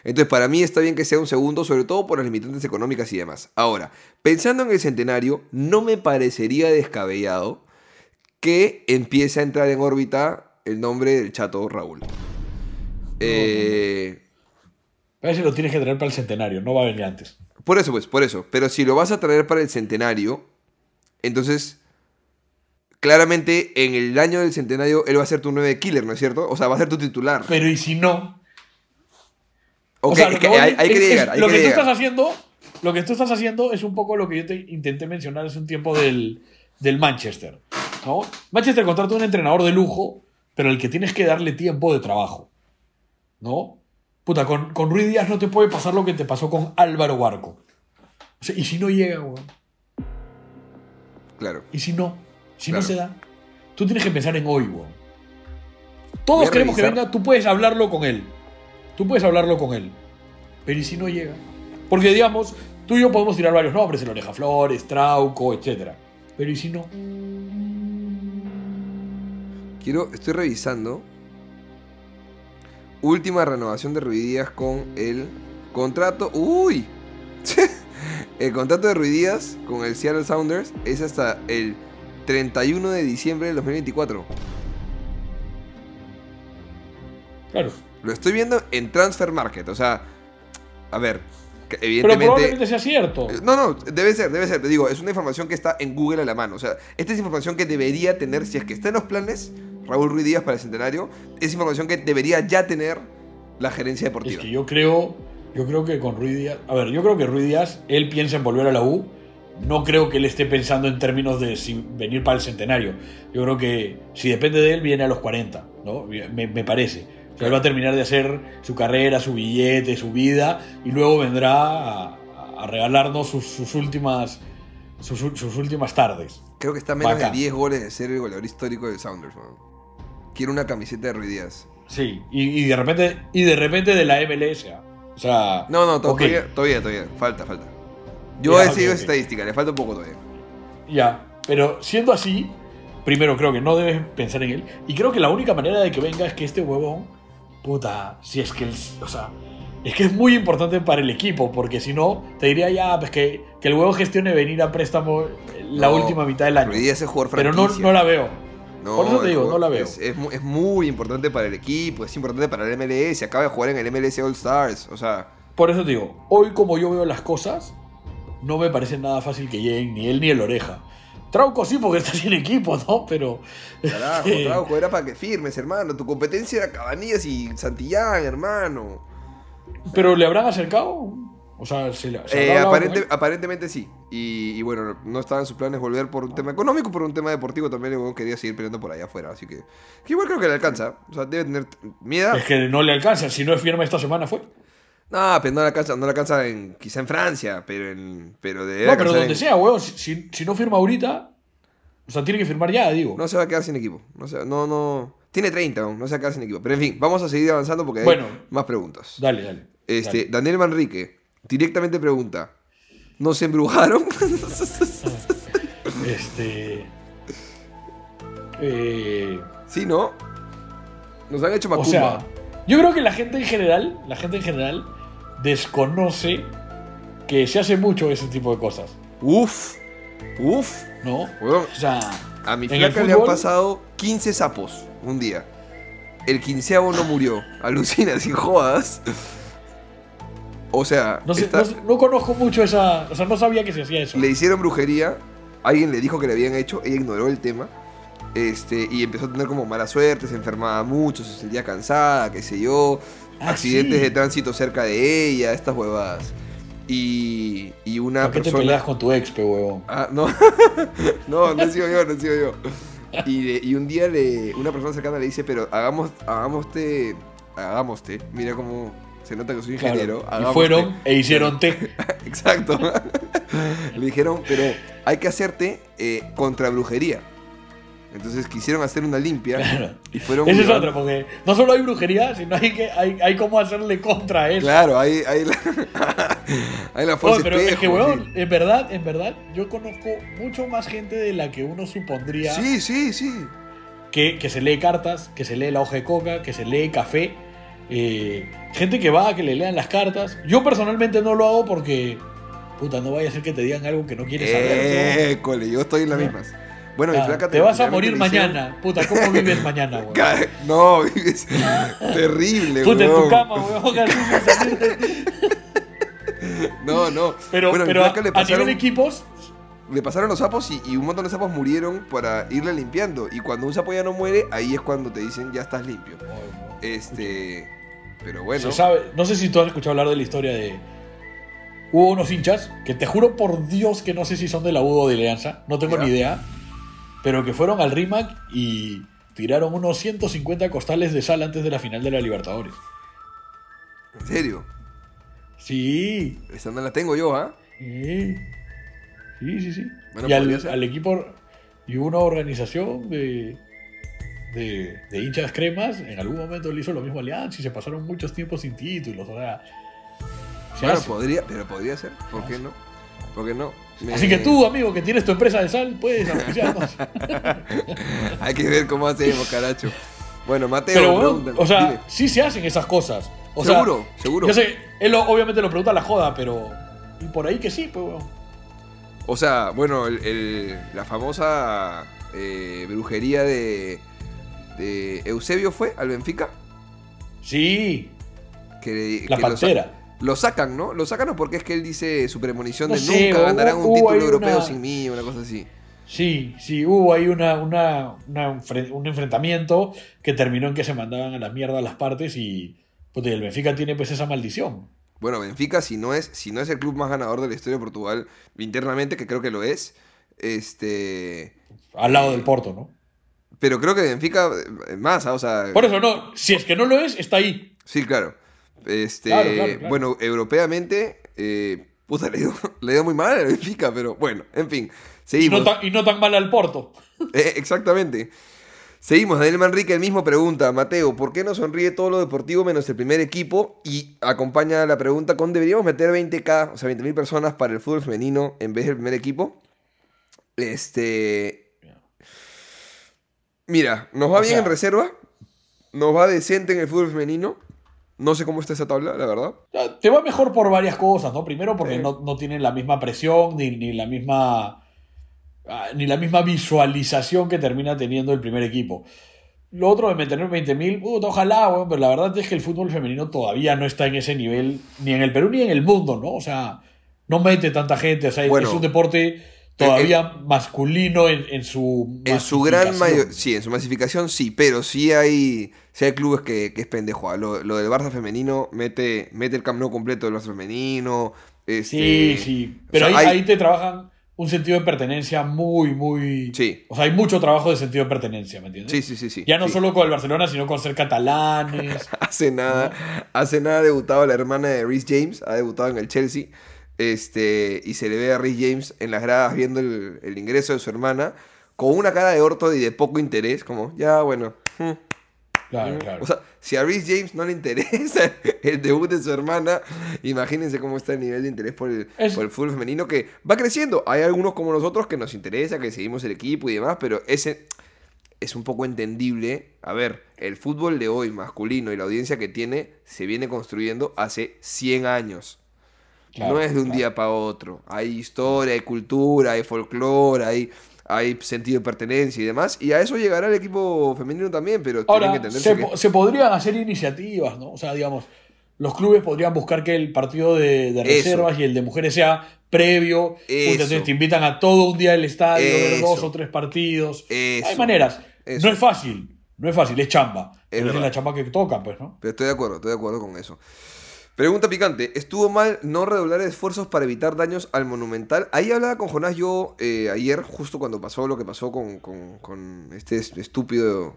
Entonces, para mí está bien que sea un segundo, sobre todo por las limitantes económicas y demás. Ahora, pensando en el centenario, no me parecería descabellado que empiece a entrar en órbita el nombre del chato Raúl. Eh, A ver si lo tienes que traer para el centenario, no va a venir antes. Por eso, pues, por eso. Pero si lo vas a traer para el centenario, entonces, claramente en el año del centenario él va a ser tu 9 killer, ¿no es cierto? O sea, va a ser tu titular. Pero ¿y si no? Ok, O sea, es que hay, hay que es- llegar, hay lo que que tú estás haciendo, lo que tú estás haciendo es un poco lo que yo te intenté mencionar hace un tiempo del, del Manchester. ¿no? Manchester contrata un entrenador de lujo, pero al que tienes que darle tiempo de trabajo. ¿No? Puta, con, con Ruiz Díaz no te puede pasar lo que te pasó con Álvaro Barco. O sea, y si no llega, weón. Claro. Y si no, si Claro. no se da, tú tienes que pensar en hoy, weón. Todos queremos que venga, tú puedes hablarlo con él. Tú puedes hablarlo con él. Pero ¿y si no llega? Porque, digamos, tú y yo podemos tirar varios nombres, el Oreja Flores, Trauco, etc. Pero ¿y si no? Quiero, estoy revisando. Última renovación de Ruidías con el contrato. ¡Uy! el contrato de Ruidías con el Seattle Sounders es hasta el 31 de diciembre del 2024. Claro. Lo estoy viendo en Transfer Market. O sea, a ver, que Pero evidentemente. probablemente sea cierto. No, no, debe ser, debe ser. Te digo, es una información que está en Google a la mano. O sea, esta es información que debería tener, si es que está en los planes, Raúl Ruiz Díaz para el centenario, es información que debería ya tener la gerencia Es deportiva. que yo creo, yo creo que con Ruiz Díaz. A ver, yo creo que Ruiz Díaz, él piensa en volver a la U. No creo que él esté pensando en términos de si venir para el centenario. Yo creo que si depende de él, viene a los 40, ¿no? Me, me parece. O sea, él va a terminar de hacer su carrera, su billete, su vida, y luego vendrá a, a regalarnos sus, sus últimas. Sus, sus últimas tardes. Creo que está menos Bacán. de 10 goles de ser el goleador histórico del Sounders. Quiero una camiseta de Ruiz Díaz. Sí, y, y de repente. Y de repente de la MLS. ¿ah? O sea. No, no, to- todavía, todavía, todavía. Falta, falta. Yo he seguido ok. esa estadística, le falta un poco todavía. Ya, pero siendo así, primero creo que no debes pensar en él. Y creo que la única manera de que venga es que este huevón, puta, si es que él, o sea, es que es muy importante para el equipo, porque si no, te diría ya pues que, que el huevo gestione venir a préstamo la No, última mitad del año. Ruiz es jugador Pero no, no la veo. No, Por eso te el digo, no la veo. Es, es es muy importante para el equipo, es importante para el MLS. Acaba de jugar en el MLS All Stars. O sea, Por eso te digo, hoy como yo veo las cosas, no me parece nada fácil que lleguen ni él ni el oreja. Trauco sí porque está sin equipo, ¿no? Pero... carajo, este, Trauco, era para que firmes, hermano. Tu competencia era Cabanillas y Santillán, hermano. ¿Pero le habrán acercado? O sea, se, le- se Eh, aparente- aparentemente sí. Y, y bueno, no estaba en sus planes volver por un tema económico, por un tema deportivo también. El quería seguir peleando por allá afuera. Así que, que igual creo que le alcanza. O sea, debe tener miedo. Es que no le alcanza. Si no es firme esta semana fue. No, pero no le alcanza, no le alcanza en, quizá en Francia, pero en. Pero debe No, pero donde en- sea, weón. Si, si- si no firma ahorita, o sea, tiene que firmar ya, digo. No se va a quedar sin equipo. No, se- no, no. Tiene 30 aún, no se va a quedar sin equipo. Pero en fin, vamos a seguir avanzando porque hay Bueno. más preguntas. Dale, dale. Este, dale. Daniel Manrique directamente pregunta: ¿Nos embrujaron? Este. Eh, sí, ¿no? Nos han hecho o macumba. sea, yo creo que la gente en general, la gente en general, desconoce que se hace mucho ese tipo de cosas, Uf, uf. ¿no? Weón, O sea, a mi en el flaca le han fútbol- pasado 15 sapos un día. El quinceavo no murió. Alucina, sin jodas. O sea, no, sé- está- no- no conozco mucho esa. O sea, no sabía que se hacía eso. le hicieron brujería. Alguien le dijo que le habían hecho. Ella ignoró el tema. Este, y empezó a tener como mala suerte. Se enfermaba mucho. Se sentía cansada. Qué sé yo. Ah, accidentes sí. de tránsito cerca de ella. Estas huevadas. Y, y una ¿Por qué te persona. peleas con tu ex, pe huevón? Ah, no. no, no he sido yo, no he sido yo. Y, de- y un día le, una persona cercana le dice, pero hagamos, hagámoste, hagámoste. Mira cómo se nota que soy Claro. ingeniero. Y hagámoste. fueron e hicieron té. Exacto. le dijeron, pero hay que hacerte eh, contra brujería. Entonces quisieron hacer una limpia Claro. y fueron... Esa es otra, porque no solo hay brujería, sino hay que hay, hay cómo hacerle contra a eso. Claro, hay, hay la, hay la No, fuerza pero es que, espejo, weón, en verdad, en verdad, yo conozco mucho más gente de la que uno supondría Sí, sí, sí. sí. que, que se lee cartas, que se lee la hoja de coca, que se lee café. eh, gente que va a que le lean las cartas. Yo personalmente no lo hago porque, puta, no vaya a ser que te digan algo que no quieres saber. Eh, cole, yo estoy en las No. mismas. Bueno, mi flaca te vas a morir mañana. Puta, ¿cómo vives mañana, weón? No, vives terrible, Puta, en tu cama, weón, No, no. Pero, Bueno, pero a, le a pasaron, equipos, le pasaron los sapos y, y un montón de sapos murieron para irle limpiando. Y cuando un sapo ya no muere, ahí es cuando te dicen ya estás limpio. Este. Pero bueno. se sabe, no sé si tú has escuchado hablar de la historia de. Hubo unos hinchas que te juro por Dios que no sé si son de la U o de Alianza, no tengo Ya. ni idea, pero que fueron al RIMAC y tiraron unos 150 costales de sal antes de la final de la Libertadores. En serio. Sí, Esa no la tengo yo, ¿ah? sí, sí, sí. sí. Bueno, y al, equipo y una organización de, de, de hinchas cremas, en algún momento le hizo lo mismo a Alianza y se pasaron muchos tiempos sin títulos. O sea, se Bueno, podría, pero podría ser. ¿Por qué no? ¿Por qué no? Me- Así que tú, amigo, que tienes tu empresa de sal, puedes auspiciarnos. Hay que ver cómo hacemos, caracho. Bueno, Mateo, Pero, bueno, o sea, dime. sí se hacen esas cosas. O sea, seguro, seguro. Yo sé, él lo- obviamente lo pregunta a la joda, pero. Y por ahí que sí, pues. O sea, bueno, el- el- la famosa eh, brujería de, de Eusebio fue al Benfica. Sí, Que, la que pantera. Lo sacan, ¿no? Lo sacan ¿no? porque es que él dice su premonición No de sé, nunca ganarán un título europeo una- sin mí, una cosa así. Sí, sí, hubo ahí una, una, un enfrentamiento que terminó en que se mandaban a la mierda las partes y. Y el Benfica tiene pues esa maldición. Bueno, Benfica, si no es, si no es el club más ganador de la historia de Portugal internamente, que creo que lo es, este. Al lado del Porto, ¿no? Pero creo que Benfica eh, más, ah, o sea. Por eso no, si es que no lo es, está ahí. Sí, claro. Este, Claro, claro, claro. Bueno, europeamente, eh, puta, le dio, le dio muy mal a Benfica, pero bueno, en fin. Y Seguimos. no, tan, y no tan mal al Porto. Eh, exactamente. Seguimos. Daniel Manrique, el mismo pregunta. Mateo, ¿por qué no sonríe todo lo deportivo menos el primer equipo? Y acompaña la pregunta con: ¿deberíamos meter 20k, o sea, 20.000 personas para el fútbol femenino en vez del primer equipo? Este. Mira, nos va O bien sea- en reserva. Nos va decente en el fútbol femenino. No sé cómo está esa tabla, la verdad. Te va mejor por varias cosas, ¿no? Primero porque no, no tienen la misma presión ni, ni la misma ah, ni la misma visualización que termina teniendo el primer equipo. Lo otro de mantener 20.000, puta, ojalá, weón, pero la verdad es que el fútbol femenino todavía no está en ese nivel, ni en el Perú ni en el mundo, ¿no? O sea, no mete tanta gente, o sea, Bueno, es un deporte todavía masculino en, en su En su gran mayoría, sí, en su masificación sí, pero sí hay, sí hay clubes que, que es pendejo. ah. Lo, lo del Barça femenino mete, mete el Camp Nou completo del Barça femenino. Sí, este, sí. o Pero sea, ahí, hay- ahí te trabajan un sentido de pertenencia muy, muy. Sí. O sea, hay mucho trabajo de sentido de pertenencia, ¿me entiendes? Sí, sí, sí, sí. Ya no sí. solo con el Barcelona, sino con ser catalanes. Hace nada, hace nada ha debutado la hermana de Rhys James, ha debutado en el Chelsea. Este, y se le ve a Rhys James en las gradas viendo el, el ingreso de su hermana con una cara de orto y de poco interés, como, ya, bueno. hmm. Claro, claro. O sea, si a Rhys James no le interesa el debut de su hermana, imagínense cómo está el nivel de interés por el, Es- por el fútbol femenino que va creciendo. Hay algunos como nosotros que nos interesa, que seguimos el equipo y demás, pero ese es un poco entendible. A ver, el fútbol de hoy masculino y la audiencia que tiene se viene construyendo hace 100 años. Claro, no es de un claro. día para otro. Hay historia, hay cultura, hay folclore, hay, hay sentido de pertenencia y demás. Y a eso llegará el equipo femenino también, pero tienen que Ahora, se, que... po- se podrían hacer iniciativas, ¿no? O sea, digamos, los clubes podrían buscar que el partido de, reservas y el de mujeres sea previo. Entonces te invitan a todo un día al estadio, ver dos o tres partidos. Eso. Hay maneras. Eso. No es fácil. No es fácil, es chamba. Pero es verdad. la chamba que toca, pues, ¿no? Pero estoy de acuerdo, estoy de acuerdo con eso. Pregunta picante. ¿Estuvo mal no redoblar esfuerzos para evitar daños al Monumental? Ahí hablaba con Jonás yo eh, ayer, justo cuando pasó lo que pasó con, con- este es- estúpido...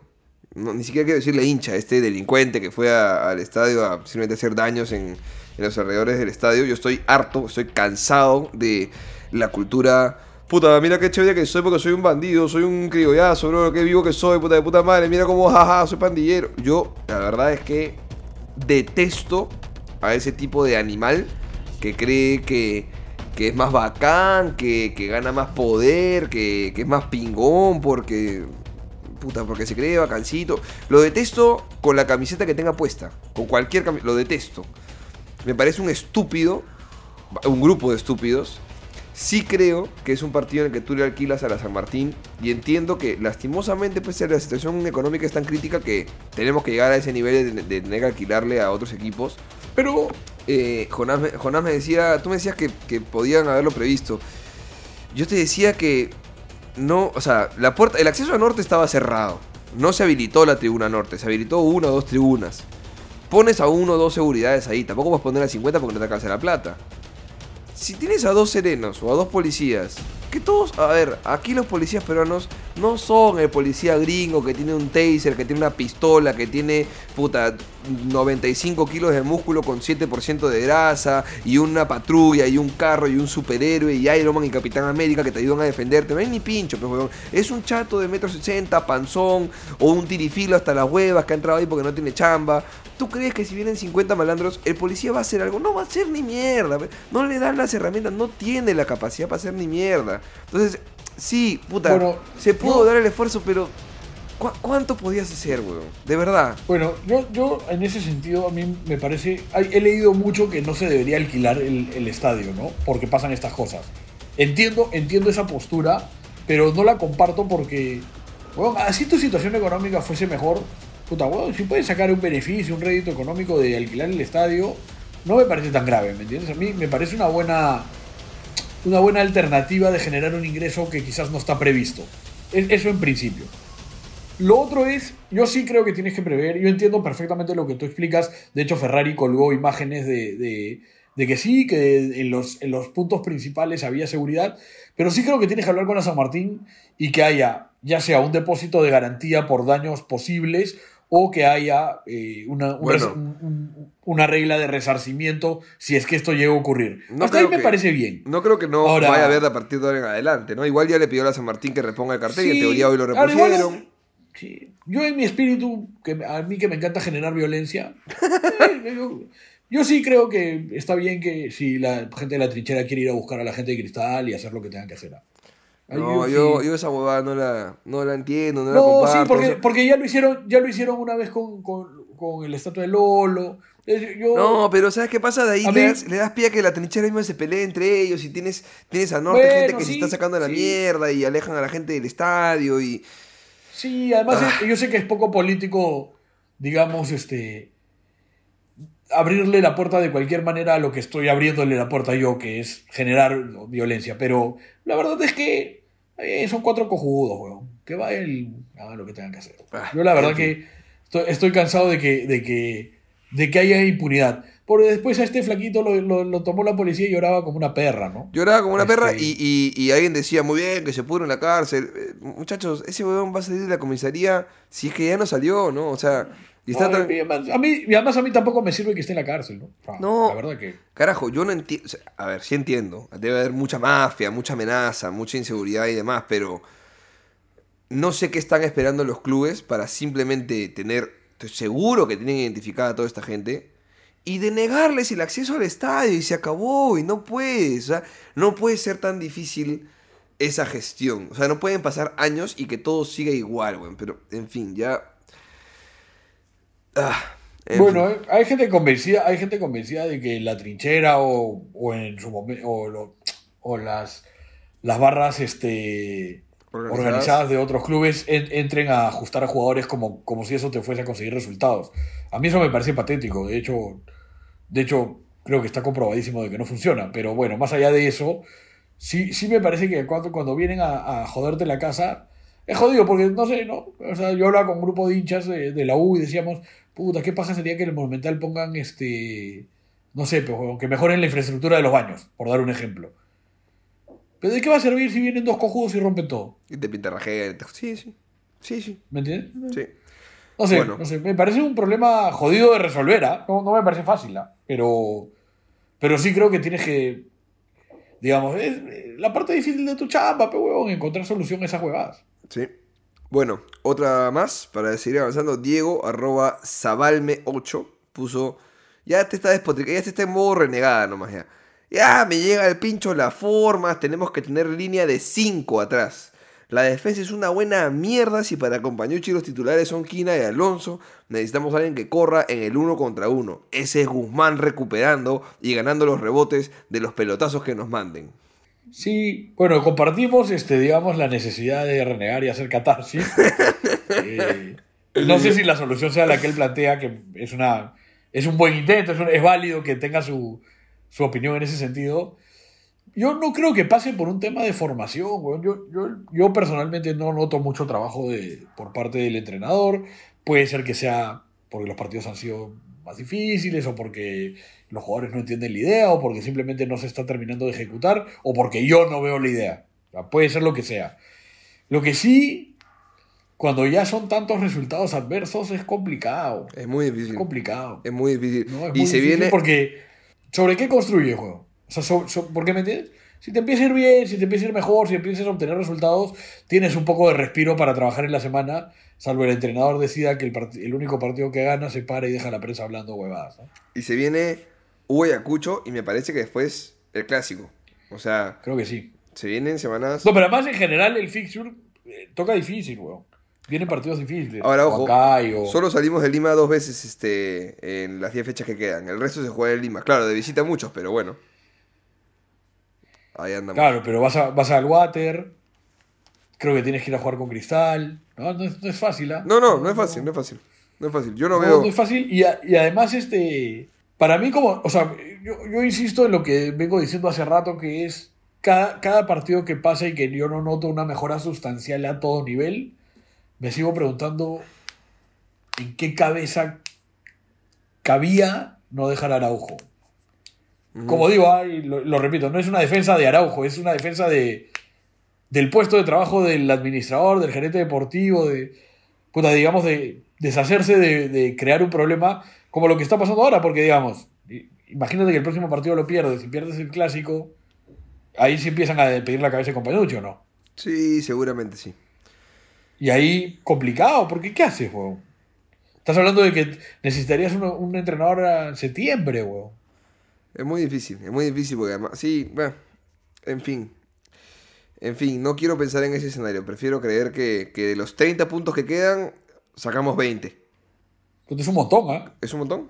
ni siquiera quiero decirle hincha, este delincuente que fue al estadio a simplemente hacer daños en, en los alrededores del estadio. Yo estoy harto, estoy cansado de la cultura... Puta, mira qué chévere que soy porque soy un bandido, soy un criollazo, bro, qué vivo que soy, puta de puta madre, mira cómo jaja, soy pandillero. Yo, la verdad es que detesto a ese tipo de animal que cree que, que es más bacán, que, que gana más poder, que, que es más pingón, porque. Puta, porque se cree bacancito. Lo detesto con la camiseta que tenga puesta. Con cualquier camiseta. Lo detesto. Me parece un estúpido. Un grupo de estúpidos. Sí creo que es un partido en el que tú le alquilas a la San Martín. Y entiendo que lastimosamente pues la situación económica es tan crítica que tenemos que llegar a ese nivel de, tener que alquilarle a otros equipos. Pero eh, Jonás, me, decía, tú me decías que, podían haberlo previsto. Yo te decía que no, o sea, la puerta, el acceso al norte estaba cerrado. No se habilitó la tribuna norte, se habilitó una o dos tribunas. Pones a uno o dos seguridades ahí, tampoco vas a poner a 50 porque no te alcanza la plata. Si tienes a dos serenos o a dos policías, que todos, a ver, aquí los policías peruanos no son el policía gringo que tiene un taser, que tiene una pistola, que tiene, puta, 95 kilos de músculo con 7% de grasa, y una patrulla, y un carro, y un superhéroe, y Iron Man y Capitán América que te ayudan a defenderte. No hay ni pincho, pues, weón. Es un chato de metro 60, panzón, o un tirifilo hasta las huevas que ha entrado ahí porque no tiene chamba. ¿Tú crees que si vienen 50 malandros, el policía va a hacer algo? No va a hacer ni mierda. No le dan las herramientas, no tiene la capacidad para hacer ni mierda. Entonces, sí, puta, Bueno, se pudo yo- dar el esfuerzo, pero ¿cu- ¿cuánto podías hacer, weón? De verdad. Bueno, yo, yo en ese sentido a mí me parece, he leído mucho que no se debería alquilar el, el estadio, ¿no? Porque pasan estas cosas. Entiendo, entiendo esa postura, pero no la comparto porque, bueno, así tu situación económica fuese mejor, puta, bueno, si puedes sacar un beneficio, un rédito económico de alquilar el estadio, no me parece tan grave, ¿me entiendes? A mí me parece una buena, una buena alternativa de generar un ingreso que quizás no está previsto. Es- Eso en principio. Lo otro es, yo sí creo que tienes que prever, yo entiendo perfectamente lo que tú explicas, de hecho Ferrari colgó imágenes de, de- de que sí, que en los, en los puntos principales había seguridad, pero sí creo que tienes que hablar con la San Martín y que haya ya sea un depósito de garantía por daños posibles o que haya eh, una, un Bueno. res- un- un- una regla de resarcimiento si es que esto llega a ocurrir. No Hasta ahí me que- parece bien. No creo que no Ahora- vaya a haber a partir de ahora en adelante, ¿no? Igual ya le pidió a la San Martín que reponga el cartel y en Sí, teoría hoy lo igual- repusieron. sí. Yo en mi espíritu, que a mí que me encanta generar violencia, eh, yo, yo sí creo que está bien que si la gente de la trinchera quiere ir a buscar a la gente de cristal y hacer lo que tengan que hacer. No, yo, yo esa huevada no la, no la entiendo, no, la No, comparto. sí, porque, porque ya lo hicieron, ya lo hicieron una vez con, con, con el estatua de Lolo. Yo, No, pero ¿sabes qué pasa? De ahí le, mí- das, le das pie a que la trinchera misma se pelee entre ellos y tienes, tienes a norte Bueno, gente que se está sacando la sí. mierda y alejan a la gente del estadio y... Sí, además Ah. yo sé que es poco político, digamos, este abrirle la puerta de cualquier manera a lo que estoy abriéndole la puerta yo, que es generar violencia. Pero la verdad es que eh, son cuatro cojudos, weón. Que va el hagan lo que tengan que hacer. Ah, Yo la verdad que estoy, estoy cansado de que, de que, de que haya impunidad. Porque después a este flaquito lo, lo- lo tomó la policía y lloraba como una perra, ¿no? Lloraba como una perra Este- y, y- y alguien decía, muy bien, que se pudo en la cárcel. Eh, muchachos, ese weón va a salir de la comisaría si es que ya no salió, ¿no? O sea, y está a mí, y además a mí tampoco me sirve que esté en la cárcel, ¿no? Sea, No. La verdad que... Carajo, yo no entiendo. a ver, sí entiendo. Debe haber mucha mafia, mucha amenaza, mucha inseguridad y demás, pero no sé qué están esperando los clubes para simplemente tener. Estoy seguro que tienen identificada a toda esta gente. Y denegarles el acceso al estadio y se acabó. Y no puede. O sea, no puede ser tan difícil esa gestión. O sea, no pueden pasar años y que todo siga igual, weón. Pero, en fin, ya. Ah, en Bueno, fin. hay gente convencida, hay gente convencida de que la trinchera o, o en su momento o, lo- o las las barras este Organizadas. organizadas, de otros clubes en- entren a ajustar a jugadores como, como si eso te fuese a conseguir resultados. A mí eso me parece patético, de hecho, de hecho creo que está comprobadísimo de que no funciona, pero bueno, más allá de eso, sí, sí me parece que cuando, cuando vienen a, a joderte la casa, es jodido porque no sé, ¿no? O sea, yo hablaba con un grupo de hinchas de, de la U y decíamos, puta, qué paja sería que en el Monumental pongan este, no sé, pues, que mejoren la infraestructura de los baños, por dar un ejemplo. ¿Pero de qué va a servir si vienen dos cojudos y rompen todo? Y te pintarrajean. te- Sí, sí. Sí, sí. ¿Me entiendes? Sí. No sé, Bueno. no sé, me parece un problema jodido de resolver, ¿ah? no, no me parece fácil, ¿ah? pero, pero sí creo que tienes que, digamos, es eh, la parte difícil de tu chamba, pe huevón, encontrar solución a esas huevadas. Sí. Bueno, otra más para seguir avanzando. Diego, arroba Zabalme8, puso. Ya te está despotricando, ya te está en modo renegada nomás ya. Ya me llega el pincho las formas, tenemos que tener línea de 5 atrás. La defensa es una buena mierda si para Compañucci los titulares son Quina y Alonso. Necesitamos a alguien que corra en el uno contra uno. Ese es Guzmán recuperando y ganando los rebotes de los pelotazos que nos manden. Sí, bueno, compartimos, este, digamos, la necesidad de renegar y hacer catarsis. Eh, no sé si la solución sea la que él plantea, que es una es un buen intento, es, un- es válido que tenga su, su opinión en ese sentido. Yo no creo que pase por un tema de formación. Yo, yo, yo personalmente no noto mucho trabajo de, por parte del entrenador. Puede ser que sea porque los partidos han sido más difíciles o porque los jugadores no entienden la idea o porque simplemente no se está terminando de ejecutar o porque yo no veo la idea. O sea, puede ser lo que sea. Lo que sí, cuando ya son tantos resultados adversos, es complicado. Es muy Es difícil. complicado. Es muy difícil. No, es y muy se difícil viene. Porque, ¿sobre qué construye el juego? O sea, so- so- ¿por qué me entiendes? Si te empieza a ir bien, si te empieza a ir mejor, si empiezas a obtener resultados, tienes un poco de respiro para trabajar en la semana, salvo el entrenador decida que el, el único partido que gana se para y deja a la prensa hablando huevadas. ¿no? Y se viene Hugo Ayacucho y me parece que después el clásico. O sea, Creo que sí. se vienen semanas. No, pero además en general el fixture eh, toca difícil, weón. Vienen partidos difíciles. Ahora, ojo, solo salimos de Lima dos veces este, en las 10 fechas que quedan. El resto se juega en Lima. Claro, de visita muchos, pero bueno. Ahí andamos. Claro, pero vas, a, vas al water. Creo que tienes que ir a jugar con cristal. No, no es, no es fácil, ¿ah? No, no, no es fácil, no es fácil. No es fácil. Yo no, No, veo. no es fácil. Y, a- y además, este. Para mí, como. O sea, yo, yo insisto en lo que vengo diciendo hace rato, que es. Cada, cada partido que pasa y que yo no noto una mejora sustancial a todo nivel, me sigo preguntando en qué cabeza cabía no dejar a Araujo. Como digo, ah, y lo, lo repito, no es una defensa de Araujo, es una defensa de, del puesto de trabajo del administrador, del gerente deportivo, de, puta, digamos, de deshacerse de, de crear un problema como lo que está pasando ahora, porque digamos, imagínate que el próximo partido lo pierdes, si pierdes el clásico, ahí sí empiezan a pedir la cabeza de Compañucci, ¿o no? Sí, seguramente sí. Y ahí complicado, porque ¿qué haces, weón? Estás hablando de que necesitarías un, un entrenador en septiembre, weón. Es muy difícil, es muy difícil porque además. Sí, bueno. En fin. En fin, no quiero pensar en ese escenario. Prefiero creer que, que de los 30 puntos que quedan, sacamos 20. Es un montón, ¿ah? Es un montón.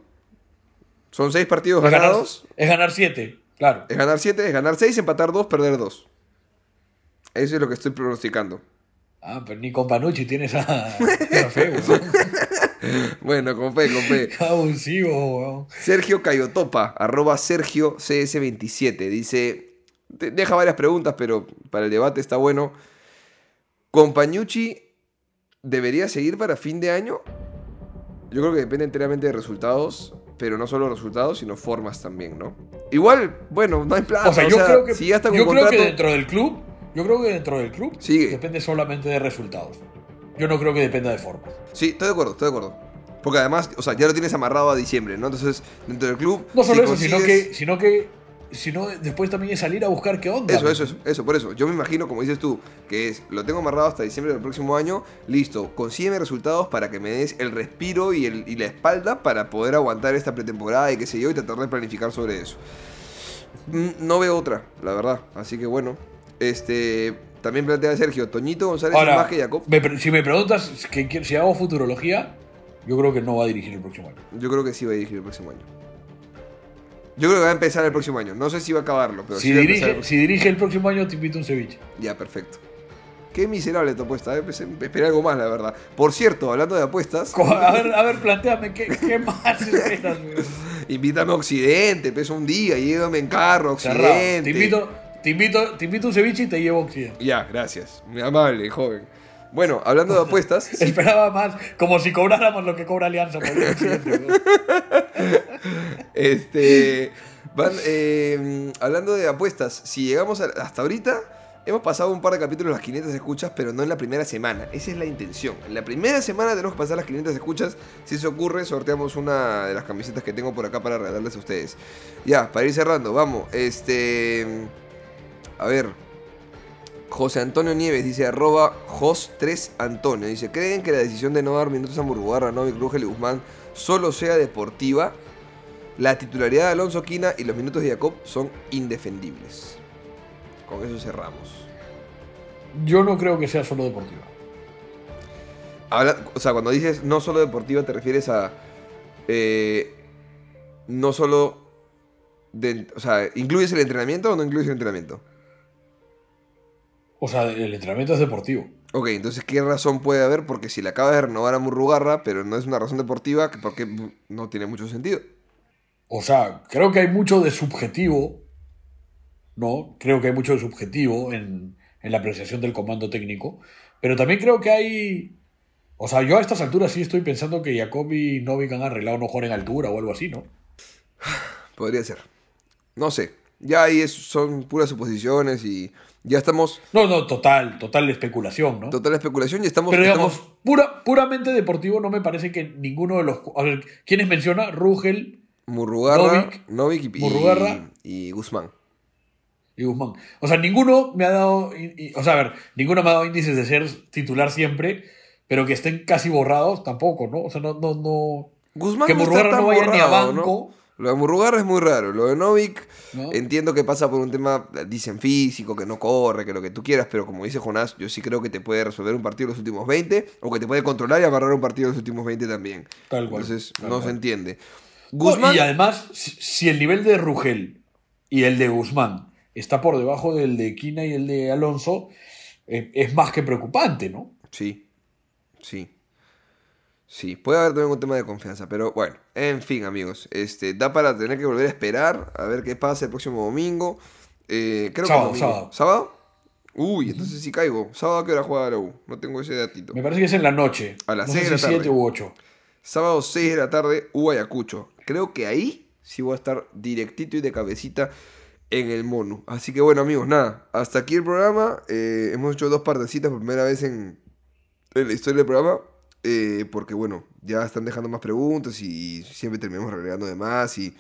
Son seis partidos Es ganar, ganados. es ganar siete, claro. Es ganar siete, es ganar seis, empatar dos, perder dos. Eso es lo que estoy pronosticando. Ah, pero ni con Panucci tienes a, esa fe, weón. Bueno, con fe, con fe. Abusivo, weón. Sergio Cayotopa, arroba Sergio CS27. Dice, deja varias preguntas, pero para el debate está bueno. ¿Compañucci debería seguir para fin de año? Yo creo que depende enteramente de resultados, pero no solo resultados, sino formas también, ¿no? Igual, bueno, no hay plata. O sea, yo creo que, si ya está con yo creo contrato, que dentro del club, yo creo que dentro del club Sigue. depende solamente de resultados. Yo no creo que dependa de formas. Sí, estoy de acuerdo, estoy de acuerdo. Porque además, o sea, ya lo tienes amarrado a diciembre, ¿no? Entonces, dentro del club... No solo si eso, sino que, sino que, sino después también es salir a buscar qué onda. Eso, eso, eso, eso, por eso. Yo me imagino, como dices tú, que es, lo tengo amarrado hasta diciembre del próximo año, listo, consígueme resultados para que me des el respiro y, el, y la espalda para poder aguantar esta pretemporada y qué sé yo, y tratar de planificar sobre eso. Mm, No veo otra, la verdad. Así que bueno, este, también plantea Sergio, Toñito González Ahora, más que Jacob. me si me preguntas que- si hago futurología, yo creo que no va a dirigir el próximo año. Yo creo que sí va a dirigir el próximo año. Yo creo que va a empezar el próximo año. No sé si va a acabarlo, pero Si sí va a empezar dirige, el- si dirige el próximo año, te invito un ceviche. Ya, perfecto. Qué miserable tu apuesta, ¿eh? Pensé- esperé algo más, la verdad. Por cierto, hablando de apuestas, A ver, a ver, planteame, ¿qué, qué más esperas, invítame a Occidente, peso un día, llévame en carro, Cerrado. Occidente. Te invito, te invito, te invito a un ceviche y te llevo a Occidente. Ya, gracias. Muy amable, joven. Bueno, hablando de apuestas, Esperaba más, como si cobráramos lo que cobra Alianza por este. van, eh, hablando de apuestas, si llegamos a- hasta ahorita, hemos pasado un par de capítulos las 500 escuchas, pero no en la primera semana. Esa es la intención. En la primera semana tenemos que pasar las 500 escuchas. Si eso ocurre, sorteamos una de las camisetas que tengo por acá para regalarles a ustedes. Ya, para ir cerrando, vamos. Este. A ver. José Antonio Nieves dice arroba Jos3Antonio. Dice, ¿creen que la decisión de no dar minutos a Murguarra, Novik, Rugel y Guzmán solo sea deportiva? La titularidad de Alonso Quina y los minutos de Jacob son indefendibles. Con eso cerramos. Yo no creo que sea solo deportiva. Habla- o sea, cuando dices no solo deportiva, te refieres a. eh, no solo. de- o sea, ¿incluyes el entrenamiento o no incluyes el entrenamiento? O sea, el entrenamiento es deportivo. Ok, entonces, ¿qué razón puede haber? Porque si le acaba de renovar a Murrugarra, pero no es una razón deportiva, que porque no tiene mucho sentido. O sea, creo que hay mucho de subjetivo, ¿no? Creo que hay mucho de subjetivo en, en la apreciación del comando técnico, pero también creo que hay... O sea, yo a estas alturas sí estoy pensando que Jacobi y Novik han arreglado no jugar en altura o algo así, ¿no? Podría ser. No sé. Ya ahí es- son puras suposiciones y ya estamos. No, no, total, total especulación, ¿no? Total especulación y estamos. Pero digamos, estamos- pura, puramente deportivo no me parece que ninguno de los... A ver, ¿quiénes menciona? Rugel Murrugarra, Novik, Novik y, Murrugarra. y Guzmán. y Guzmán. O sea, ninguno me ha dado... y- o sea, a ver, ninguno me ha dado índices de ser titular siempre, pero que estén casi borrados tampoco, ¿no? O sea, no... no, no Guzmán que no Murrugarra tan no vaya ni a borrado, ¿no? Lo de Murrugarra es muy raro. Lo de Novik, ¿No? entiendo que pasa por un tema, dicen físico, que no corre, que lo que tú quieras, pero como dice Jonás, yo sí creo que te puede resolver un partido en los últimos 20, o que te puede controlar y amarrar un partido en los últimos 20 también. Tal cual, Entonces, tal no cual. se entiende. Guzmán, y además, si, si el nivel de Rugel y el de Guzmán está por debajo del de Quina y el de Alonso, eh, es más que preocupante, ¿no? Sí, sí. Sí, puede haber también un tema de confianza, pero bueno, en fin, amigos, este, da para tener que volver a esperar a ver qué pasa el próximo domingo. Eh, creo Sábado, que domingo. sábado. Uy, entonces sí caigo. ¿Sábado a qué hora juega la U? No tengo ese datito. Me parece que es en la noche. A las no seis sé de si la tarde. 7 u 8. Sábado 6 de la tarde, U Ayacucho. Creo que ahí sí voy a estar directito y de cabecita en el mono. Así que bueno, amigos, nada. Hasta aquí el programa. Eh, hemos hecho dos partecitas por primera vez en, en la historia del programa. Eh, porque bueno, ya están dejando más preguntas y siempre terminamos regalando de más. Y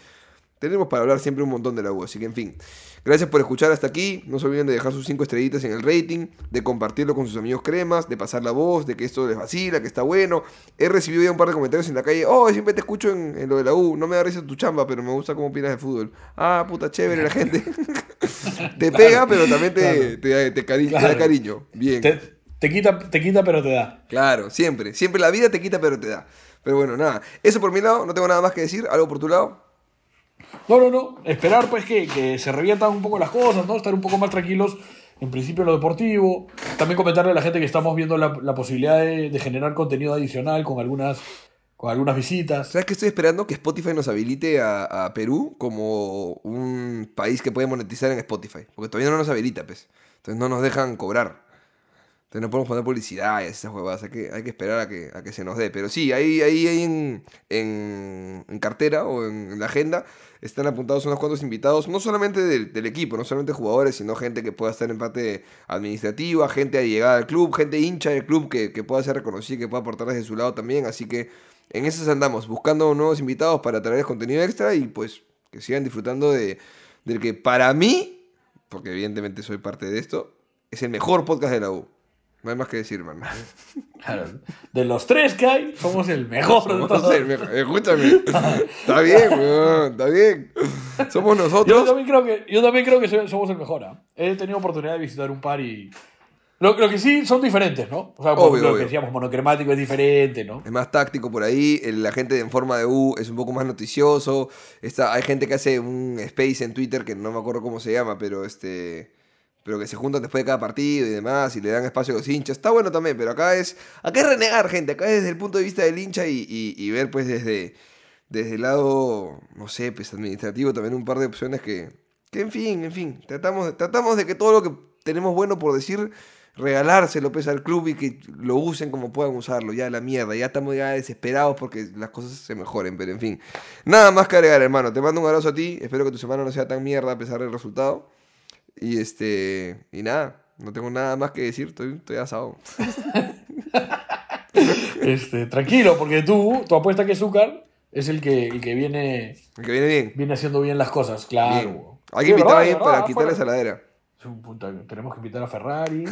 tenemos para hablar siempre un montón de la U. Así que en fin. Gracias por escuchar hasta aquí. No se olviden de dejar sus 5 estrellitas en el rating, de compartirlo con sus amigos cremas, de pasar la voz, de que esto les vacila, que está bueno. He recibido ya un par de comentarios en la calle. Oh, siempre te escucho en, en lo de la U. No me da risa tu chamba, pero me gusta cómo opinas de fútbol. Ah, puta chévere la gente. te pega, pero también te, Claro. te, te cari- te da Claro. cariño. Bien. Te, quita, te quita, pero te da. Claro, siempre. Siempre la vida te quita, pero te da. Pero bueno, nada. Eso por mi lado, no tengo nada más que decir. ¿Algo por tu lado? No, no, no. Esperar pues que, que se reviertan un poco las cosas, ¿no? Estar un poco más tranquilos, en principio lo deportivo. También comentarle a la gente que estamos viendo la, la posibilidad de, de generar contenido adicional con algunas, con algunas visitas. ¿Sabes qué estoy esperando? Que Spotify nos habilite a, a Perú como un país que puede monetizar en Spotify. Porque todavía no nos habilita, pues. Entonces no nos dejan cobrar. Entonces no podemos poner publicidad y esas huevadas. Hay que, hay que esperar a que, a que se nos dé. Pero sí, ahí, ahí, ahí en, en, en cartera o en, la agenda están apuntados unos cuantos invitados. No solamente del, equipo, no solamente jugadores, sino gente que pueda estar en parte administrativa, gente allegada al club, gente hincha del club que, que pueda ser reconocida que pueda aportar desde su lado también. Así que en esas andamos, buscando nuevos invitados para traerles contenido extra y pues que sigan disfrutando de, del que para mí, porque evidentemente soy parte de esto, es el mejor podcast de la U. No hay más que decir, man. Claro. De los tres que hay, somos el mejor. de Somos todos. el mejor. Escúchame. Está bien, weón. Está bien. Somos Yo nosotros. también creo que, yo también creo que so- somos el mejor. ¿ah? He tenido oportunidad de visitar un par y. Lo, lo que sí son diferentes, ¿no? O sea, Obvio, lo obvio. que decíamos, monocromático es diferente, ¿no? Es más táctico por ahí. La gente en forma de U es un poco más noticioso. Está, hay gente que hace un space en Twitter que no me acuerdo cómo se llama, pero este. Pero que se juntan después de cada partido y demás y le dan espacio a los hinchas. Está bueno también, pero acá es. Acá es renegar, gente. Acá es desde el punto de vista del hincha y, y- ver, pues, desde. Desde el lado. No sé, pues administrativo también un par de opciones que. Que en fin, en fin. Tratamos, tratamos de que todo lo que tenemos bueno por decir regalárselo pues al club y que lo usen como puedan usarlo, ya la mierda, ya estamos ya desesperados porque las cosas se mejoren, pero en fin, nada más que agregar hermano, te mando un abrazo a ti, espero que tu semana no sea tan mierda a pesar del resultado, y este, y nada, no tengo nada más que decir, estoy, estoy asado. Este, tranquilo, porque tú, tu apuesta que es Zúcar, es el que, el que viene, El que viene bien, viene haciendo bien las cosas, claro. bien. Hay que invitar a alguien para verdad, quitar la saladera. Es un puta- tenemos que invitar a Ferrari.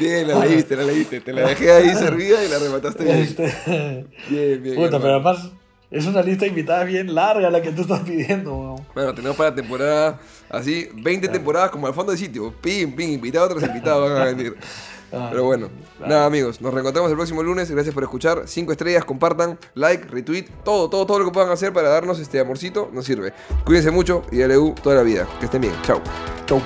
Bien, la leíste, la leíste, te la dejé ahí servida y la remataste bien. Este, Bien, bien. puta, pero además es una lista de invitadas bien larga la que tú estás pidiendo, weón. Bueno, tenemos para temporada así, 20 temporadas como al fondo de sitio. Pim, pim, invitados, otros invitados van a venir. Ah, Pero bueno, nada amigos, nos reencontramos el próximo lunes. Gracias por escuchar. 5 estrellas, compartan, like, retweet, todo, todo, todo lo que puedan hacer para darnos este amorcito nos sirve. Cuídense mucho y dale U toda la vida. Que estén bien. Chao. Chau.